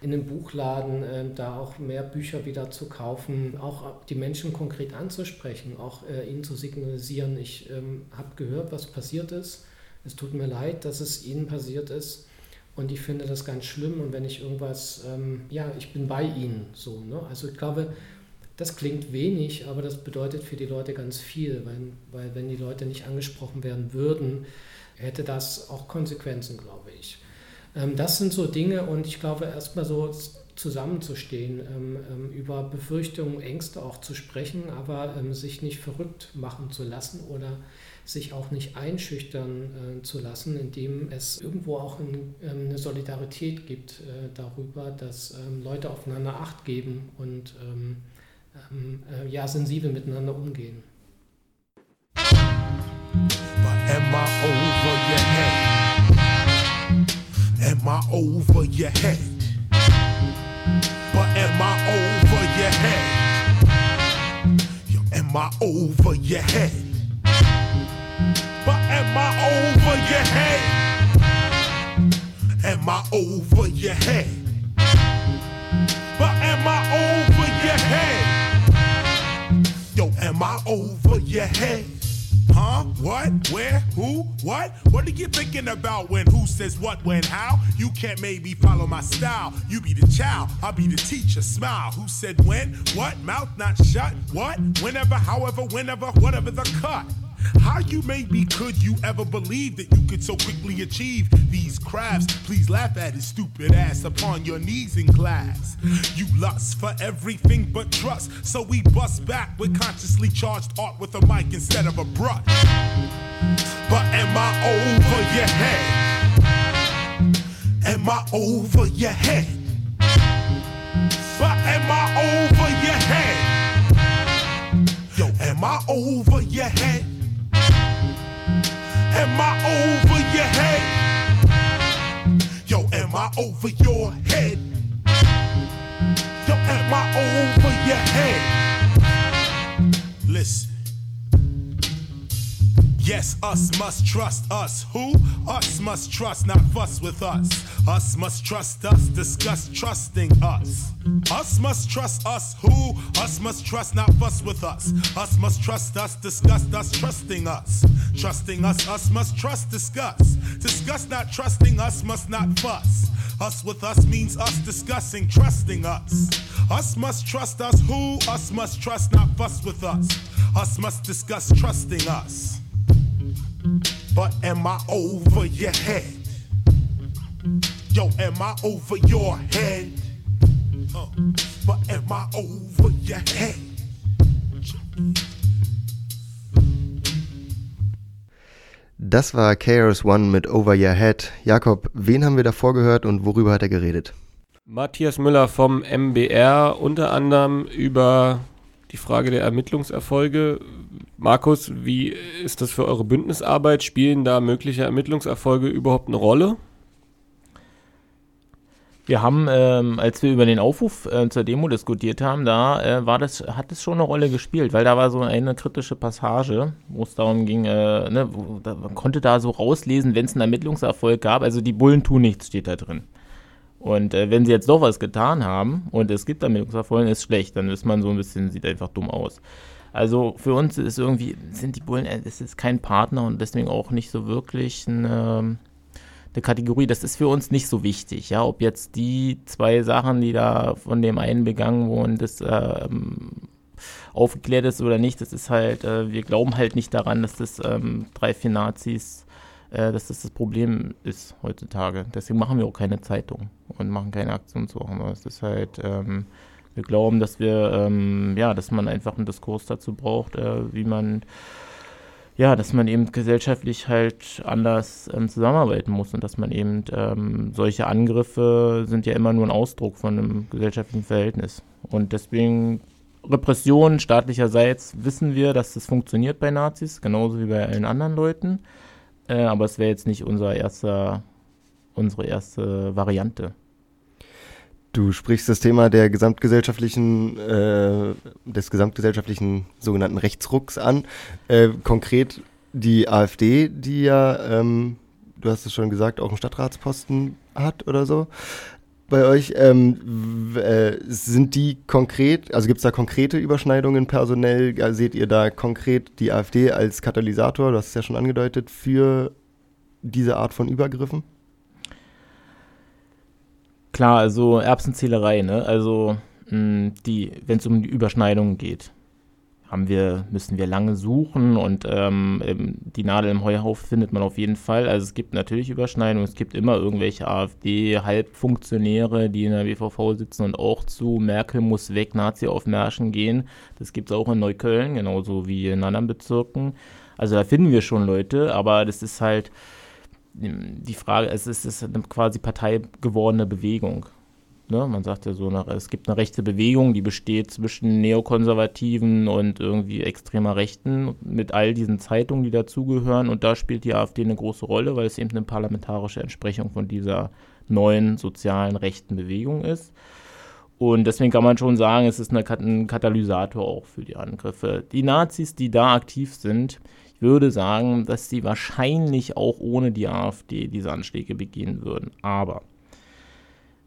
H: in einem Buchladen äh, da auch mehr Bücher wieder zu kaufen, auch die Menschen konkret anzusprechen, auch äh, ihnen zu signalisieren, ich ähm, habe gehört, was passiert ist. Es tut mir leid, dass es ihnen passiert ist. Und ich finde das ganz schlimm. Und wenn ich irgendwas, ähm, ja, ich bin bei ihnen so. Ne? Also ich glaube, das klingt wenig, aber das bedeutet für die Leute ganz viel, weil, weil wenn die Leute nicht angesprochen werden würden, hätte das auch Konsequenzen, glaube ich. Ähm, das sind so Dinge und ich glaube, erstmal so zusammenzustehen, ähm, ähm, über Befürchtungen, Ängste auch zu sprechen, aber sich nicht verrückt machen zu lassen oder sich auch nicht einschüchtern äh, zu lassen, indem es irgendwo auch eine Solidarität gibt äh, darüber, dass Leute aufeinander Acht geben und äh, ja, sensibel miteinander umgehen. But am I over your head? Am I over your head? But am I over your head? Yo, am I over your head? But am I over your head? Am I over your head? But am I over your head? Yo, am I
J: over your head? Huh? What? Where? Who? What? What are you thinking about when who says what, when, how? You can't maybe follow my style. You be the child, I'll be the teacher. Smile. Who said when? What? Mouth not shut? What? Whenever, however, whenever, whatever the cut. How you made me could you ever believe that you could so quickly achieve these crafts? Please laugh at his stupid ass upon your knees in class. You lust for everything but trust, so we bust back with consciously charged art with a mic instead of a brush. But am I over your head? Am I over your head? But am I over your head? Yo, am I over your head? Am I over your head? Yo, am I over your head? Yo, am I over your head? Listen. Yes, us must trust us. Who? Us must trust, not fuss with us. Us must trust us, discuss trusting us. Us must trust us. Who? Us must trust, not fuss with us. Us must trust us, discuss us, trusting us. Trusting us, us must trust, discuss. Discuss not trusting us, must not fuss. Us with us means us discussing, trusting us. Us must trust us. Who? Us must trust, not fuss with us. Us must discuss trusting us. But am I over your head? Yo, am I over your head? Uh, but am I over your head?
E: Das war Chaos One mit Over Your Head. Jakob, wen haben wir davor gehört und worüber hat er geredet?
B: Matthias Müller vom MBR, unter anderem über die Frage der Ermittlungserfolge. Markus, wie ist das für eure Bündnisarbeit? Spielen da mögliche Ermittlungserfolge überhaupt eine Rolle?
D: Wir haben, ähm, als wir über den Aufruf äh, zur Demo diskutiert haben, da äh, war das, hat es schon eine Rolle gespielt, weil da war so eine kritische Passage, wo es darum ging, äh, ne, wo, da, man konnte da so rauslesen, wenn es einen Ermittlungserfolg gab, also die Bullen tun nichts, steht da drin. Und äh, wenn sie jetzt doch was getan haben und es gibt Ermittlungserfolge, ist schlecht, dann ist man so ein bisschen, sieht einfach dumm aus. Also für uns ist irgendwie, sind die Bullen, äh, es ist kein Partner und deswegen auch nicht so wirklich eine, eine Kategorie. Das ist für uns nicht so wichtig, ja, ob jetzt die zwei Sachen, die da von dem einen begangen wurden, das ähm, aufgeklärt ist oder nicht, das ist halt, äh, wir glauben halt nicht daran, dass das ähm, drei, vier Nazis, äh, dass das das Problem ist heutzutage. Deswegen machen wir auch keine Zeitung und machen keine Aktionswochen. Es ist halt, ähm, wir glauben, dass wir, ähm, ja, dass man einfach einen Diskurs dazu braucht, äh, wie man, ja, dass man eben gesellschaftlich halt anders ähm, zusammenarbeiten muss und dass man eben ähm, solche Angriffe sind ja immer nur ein Ausdruck von einem gesellschaftlichen Verhältnis. Und deswegen Repression staatlicherseits wissen wir, dass das funktioniert bei Nazis, genauso wie bei allen anderen Leuten. Äh, aber es wäre jetzt nicht unser erster, unsere erste Variante.
E: Du sprichst das Thema der gesamtgesellschaftlichen, äh, des gesamtgesellschaftlichen sogenannten Rechtsrucks an. Äh, konkret die AfD, die ja, ähm, du hast es schon gesagt, auch einen Stadtratsposten hat oder so. Bei euch ähm, äh, sind die konkret, also gibt es da konkrete Überschneidungen personell? Seht ihr da konkret die AfD als Katalysator, du hast es ja schon angedeutet, für diese Art von Übergriffen?
D: Klar, also Erbsenzählerei, ne? Also die, wenn es um die Überschneidungen geht, haben wir, müssen wir lange suchen und ähm, die Nadel im Heuhaufen findet man auf jeden Fall. Also es gibt natürlich Überschneidungen, es gibt immer irgendwelche AfD-Halbfunktionäre, die in der WVV sitzen und auch zu Merkel muss weg, Nazi auf Märschen gehen. Das gibt es auch in Neukölln, genauso wie in anderen Bezirken. Also da finden wir schon Leute, aber das ist halt die Frage, es ist, es ist eine quasi parteigewordene Bewegung. Ne? Man sagt ja so, es gibt eine rechte Bewegung, die besteht zwischen Neokonservativen und irgendwie extremer Rechten mit all diesen Zeitungen, die dazugehören. Und da spielt die AfD eine große Rolle, weil es eben eine parlamentarische Entsprechung von dieser neuen sozialen rechten Bewegung ist. Und deswegen kann man schon sagen, es ist ein Katalysator auch für die Angriffe. Die Nazis, die da aktiv sind, würde sagen, dass sie wahrscheinlich auch ohne die AfD diese Anschläge begehen würden. Aber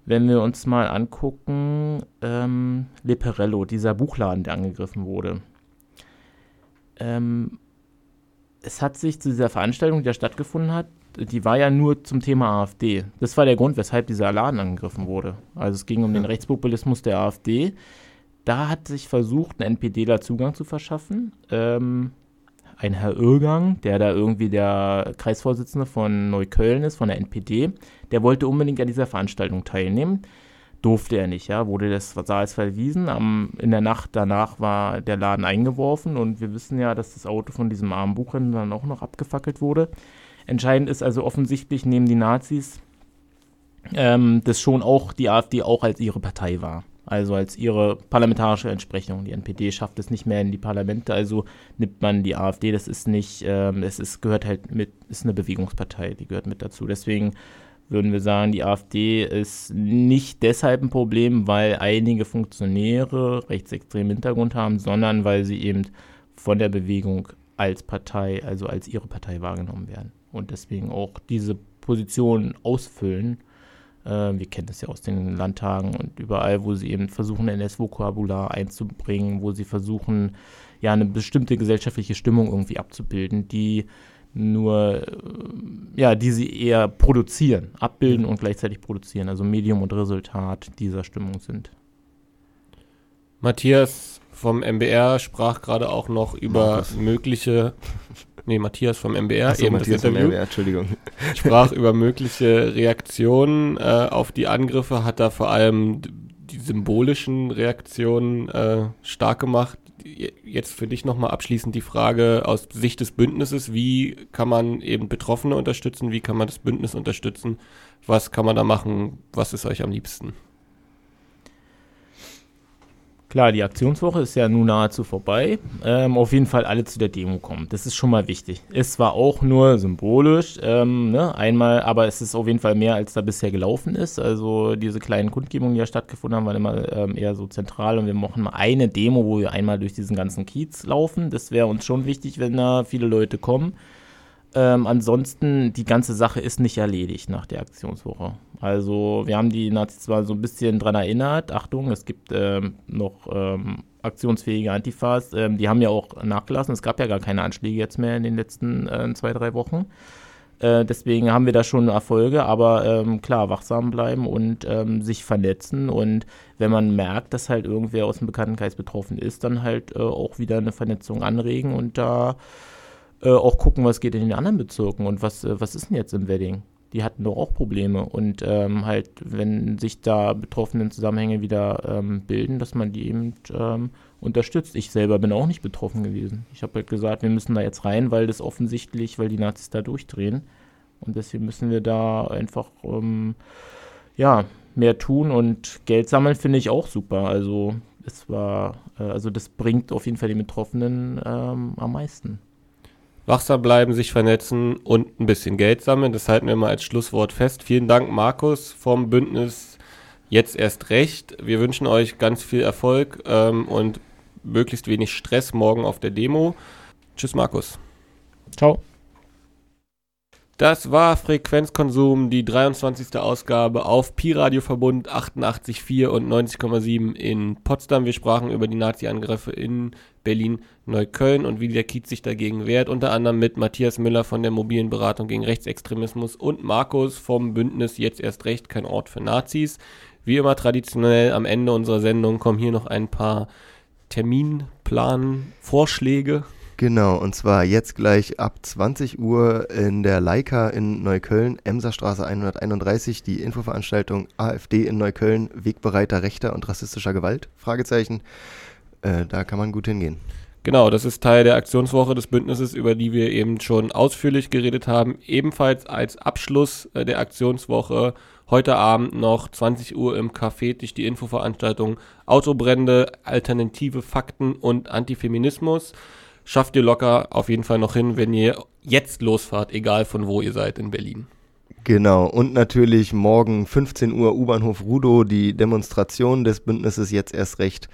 D: wenn wir uns mal angucken, ähm, Leperello, dieser Buchladen, der angegriffen wurde. ähm, es hat sich zu dieser Veranstaltung, die da stattgefunden hat, die war ja nur zum Thema AfD. Das war der Grund, weshalb dieser Laden angegriffen wurde. Also es ging um den Rechtspopulismus der AfD. Da hat sich versucht, ein NPDler Zugang zu verschaffen. Ähm, ein Herr Irgang, der da irgendwie der Kreisvorsitzende von Neukölln ist, von der NPD, der wollte unbedingt an dieser Veranstaltung teilnehmen. Durfte er nicht, ja, wurde das Saals verwiesen. Am, in der Nacht danach war der Laden eingeworfen und wir wissen ja, dass das Auto von diesem armen Buchhändler dann auch noch abgefackelt wurde. Entscheidend ist also offensichtlich, nehmen die Nazis ähm, das schon auch die AfD auch als ihre Partei war. Also als ihre parlamentarische Entsprechung. Die NPD schafft es nicht mehr in die Parlamente, also nimmt man die AfD. Das ist nicht, ähm, es ist, gehört halt mit, ist eine Bewegungspartei, die gehört mit dazu. Deswegen würden wir sagen, die AfD ist nicht deshalb ein Problem, weil einige Funktionäre rechtsextremen Hintergrund haben, sondern weil sie eben von der Bewegung als Partei, also als ihre Partei wahrgenommen werden und deswegen auch diese Position ausfüllen. Äh, wir kennen das ja aus den Landtagen und überall, wo sie eben versuchen, NS-Vokabular einzubringen, wo sie versuchen, ja, eine bestimmte gesellschaftliche Stimmung irgendwie abzubilden, die nur, äh, ja, die sie eher produzieren, abbilden und gleichzeitig produzieren, also Medium und Resultat dieser Stimmung sind.
B: Matthias vom MBR sprach gerade auch noch über
E: Markus.
B: mögliche, nee, Matthias vom MBR,
E: Ach so,
B: eben
E: Matthias
B: das
E: vom
B: Interview,
E: MWR, Entschuldigung. [LAUGHS]
B: sprach über mögliche Reaktionen äh, auf die Angriffe, hat da vor allem die symbolischen Reaktionen äh, stark gemacht. Je- Jetzt für dich nochmal abschließend die Frage aus Sicht des Bündnisses, wie kann man eben Betroffene unterstützen, wie kann man das Bündnis unterstützen, was kann man da machen, was ist euch am liebsten?
D: Klar, die Aktionswoche ist ja nun nahezu vorbei. Ähm, auf jeden Fall alle zu der Demo kommen. Das ist schon mal wichtig. Es war auch nur symbolisch, ähm, ne, einmal, aber es ist auf jeden Fall mehr, als da bisher gelaufen ist. Also diese kleinen Kundgebungen, die ja stattgefunden haben, waren immer ähm, eher so zentral und wir machen mal eine Demo, wo wir einmal durch diesen ganzen Kiez laufen. Das wäre uns schon wichtig, wenn da viele Leute kommen. Ähm, ansonsten, die ganze Sache ist nicht erledigt nach der Aktionswoche. Also wir haben die Nazis zwar so ein bisschen dran erinnert, Achtung, es gibt ähm, noch ähm, aktionsfähige Antifas, ähm, die haben ja auch nachgelassen, es gab ja gar keine Anschläge jetzt mehr in den letzten äh, zwei, drei Wochen. Äh, deswegen haben wir da schon Erfolge, aber ähm, klar, wachsam bleiben und ähm, sich vernetzen. Und wenn man merkt, dass halt irgendwer aus dem Bekanntenkreis betroffen ist, dann halt äh, auch wieder eine Vernetzung anregen und da äh, auch gucken, was geht in den anderen Bezirken und was, äh, was ist denn jetzt im Wedding. Die hatten doch auch Probleme und ähm, halt, wenn sich da betroffenen Zusammenhänge wieder ähm, bilden, dass man die eben ähm, unterstützt. Ich selber bin auch nicht betroffen gewesen. Ich habe halt gesagt, wir müssen da jetzt rein, weil das offensichtlich, weil die Nazis da durchdrehen und deswegen müssen wir da einfach ähm, ja mehr tun und Geld sammeln finde ich auch super. Also es war, äh, also das bringt auf jeden Fall den Betroffenen ähm, am meisten.
B: Wachsam bleiben, sich vernetzen und ein bisschen Geld sammeln. Das halten wir mal als Schlusswort fest. Vielen Dank, Markus vom Bündnis Jetzt erst recht. Wir wünschen euch ganz viel Erfolg ähm, und möglichst wenig Stress morgen auf der Demo. Tschüss, Markus.
D: Ciao.
B: Das war Frequenzkonsum, die 23. Ausgabe auf Pi-Radio Verbund 88,4 und 90,7 in Potsdam. Wir sprachen über die Nazi-Angriffe in Berlin, Neukölln und wie der Kiez sich dagegen wehrt. Unter anderem mit Matthias Müller von der mobilen Beratung gegen Rechtsextremismus und Markus vom Bündnis Jetzt erst recht, kein Ort für Nazis. Wie immer traditionell am Ende unserer Sendung kommen hier noch ein paar Terminplan-Vorschläge.
E: Genau, und zwar jetzt gleich ab 20 Uhr in der Leica in Neukölln, Emserstraße 131, die Infoveranstaltung AfD in Neukölln, Wegbereiter rechter und rassistischer Gewalt, Fragezeichen. Äh, da kann man gut hingehen.
B: Genau, das ist Teil der Aktionswoche des Bündnisses, über die wir eben schon ausführlich geredet haben. Ebenfalls als Abschluss äh, der Aktionswoche heute Abend noch 20 Uhr im Café durch die Infoveranstaltung Autobrände, alternative Fakten und Antifeminismus. Schafft ihr locker auf jeden Fall noch hin, wenn ihr jetzt losfahrt, egal von wo ihr seid in Berlin.
E: Genau, und natürlich morgen 15 Uhr U-Bahnhof Rudow, die Demonstration des Bündnisses jetzt erst recht.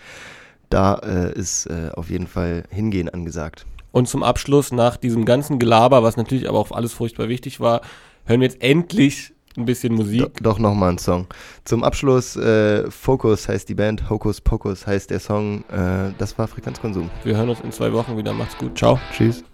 E: Da äh, ist äh, auf jeden Fall Hingehen angesagt.
B: Und zum Abschluss, nach diesem ganzen Gelaber, was natürlich aber auch alles furchtbar wichtig war, hören wir jetzt endlich ein bisschen Musik.
E: Do, doch nochmal ein Song. Zum Abschluss, äh, Focus heißt die Band, Hocus Pocus heißt der Song. Äh, das war Frequenzkonsum.
B: Wir hören uns in zwei Wochen wieder. Macht's gut. Ciao.
E: Tschüss.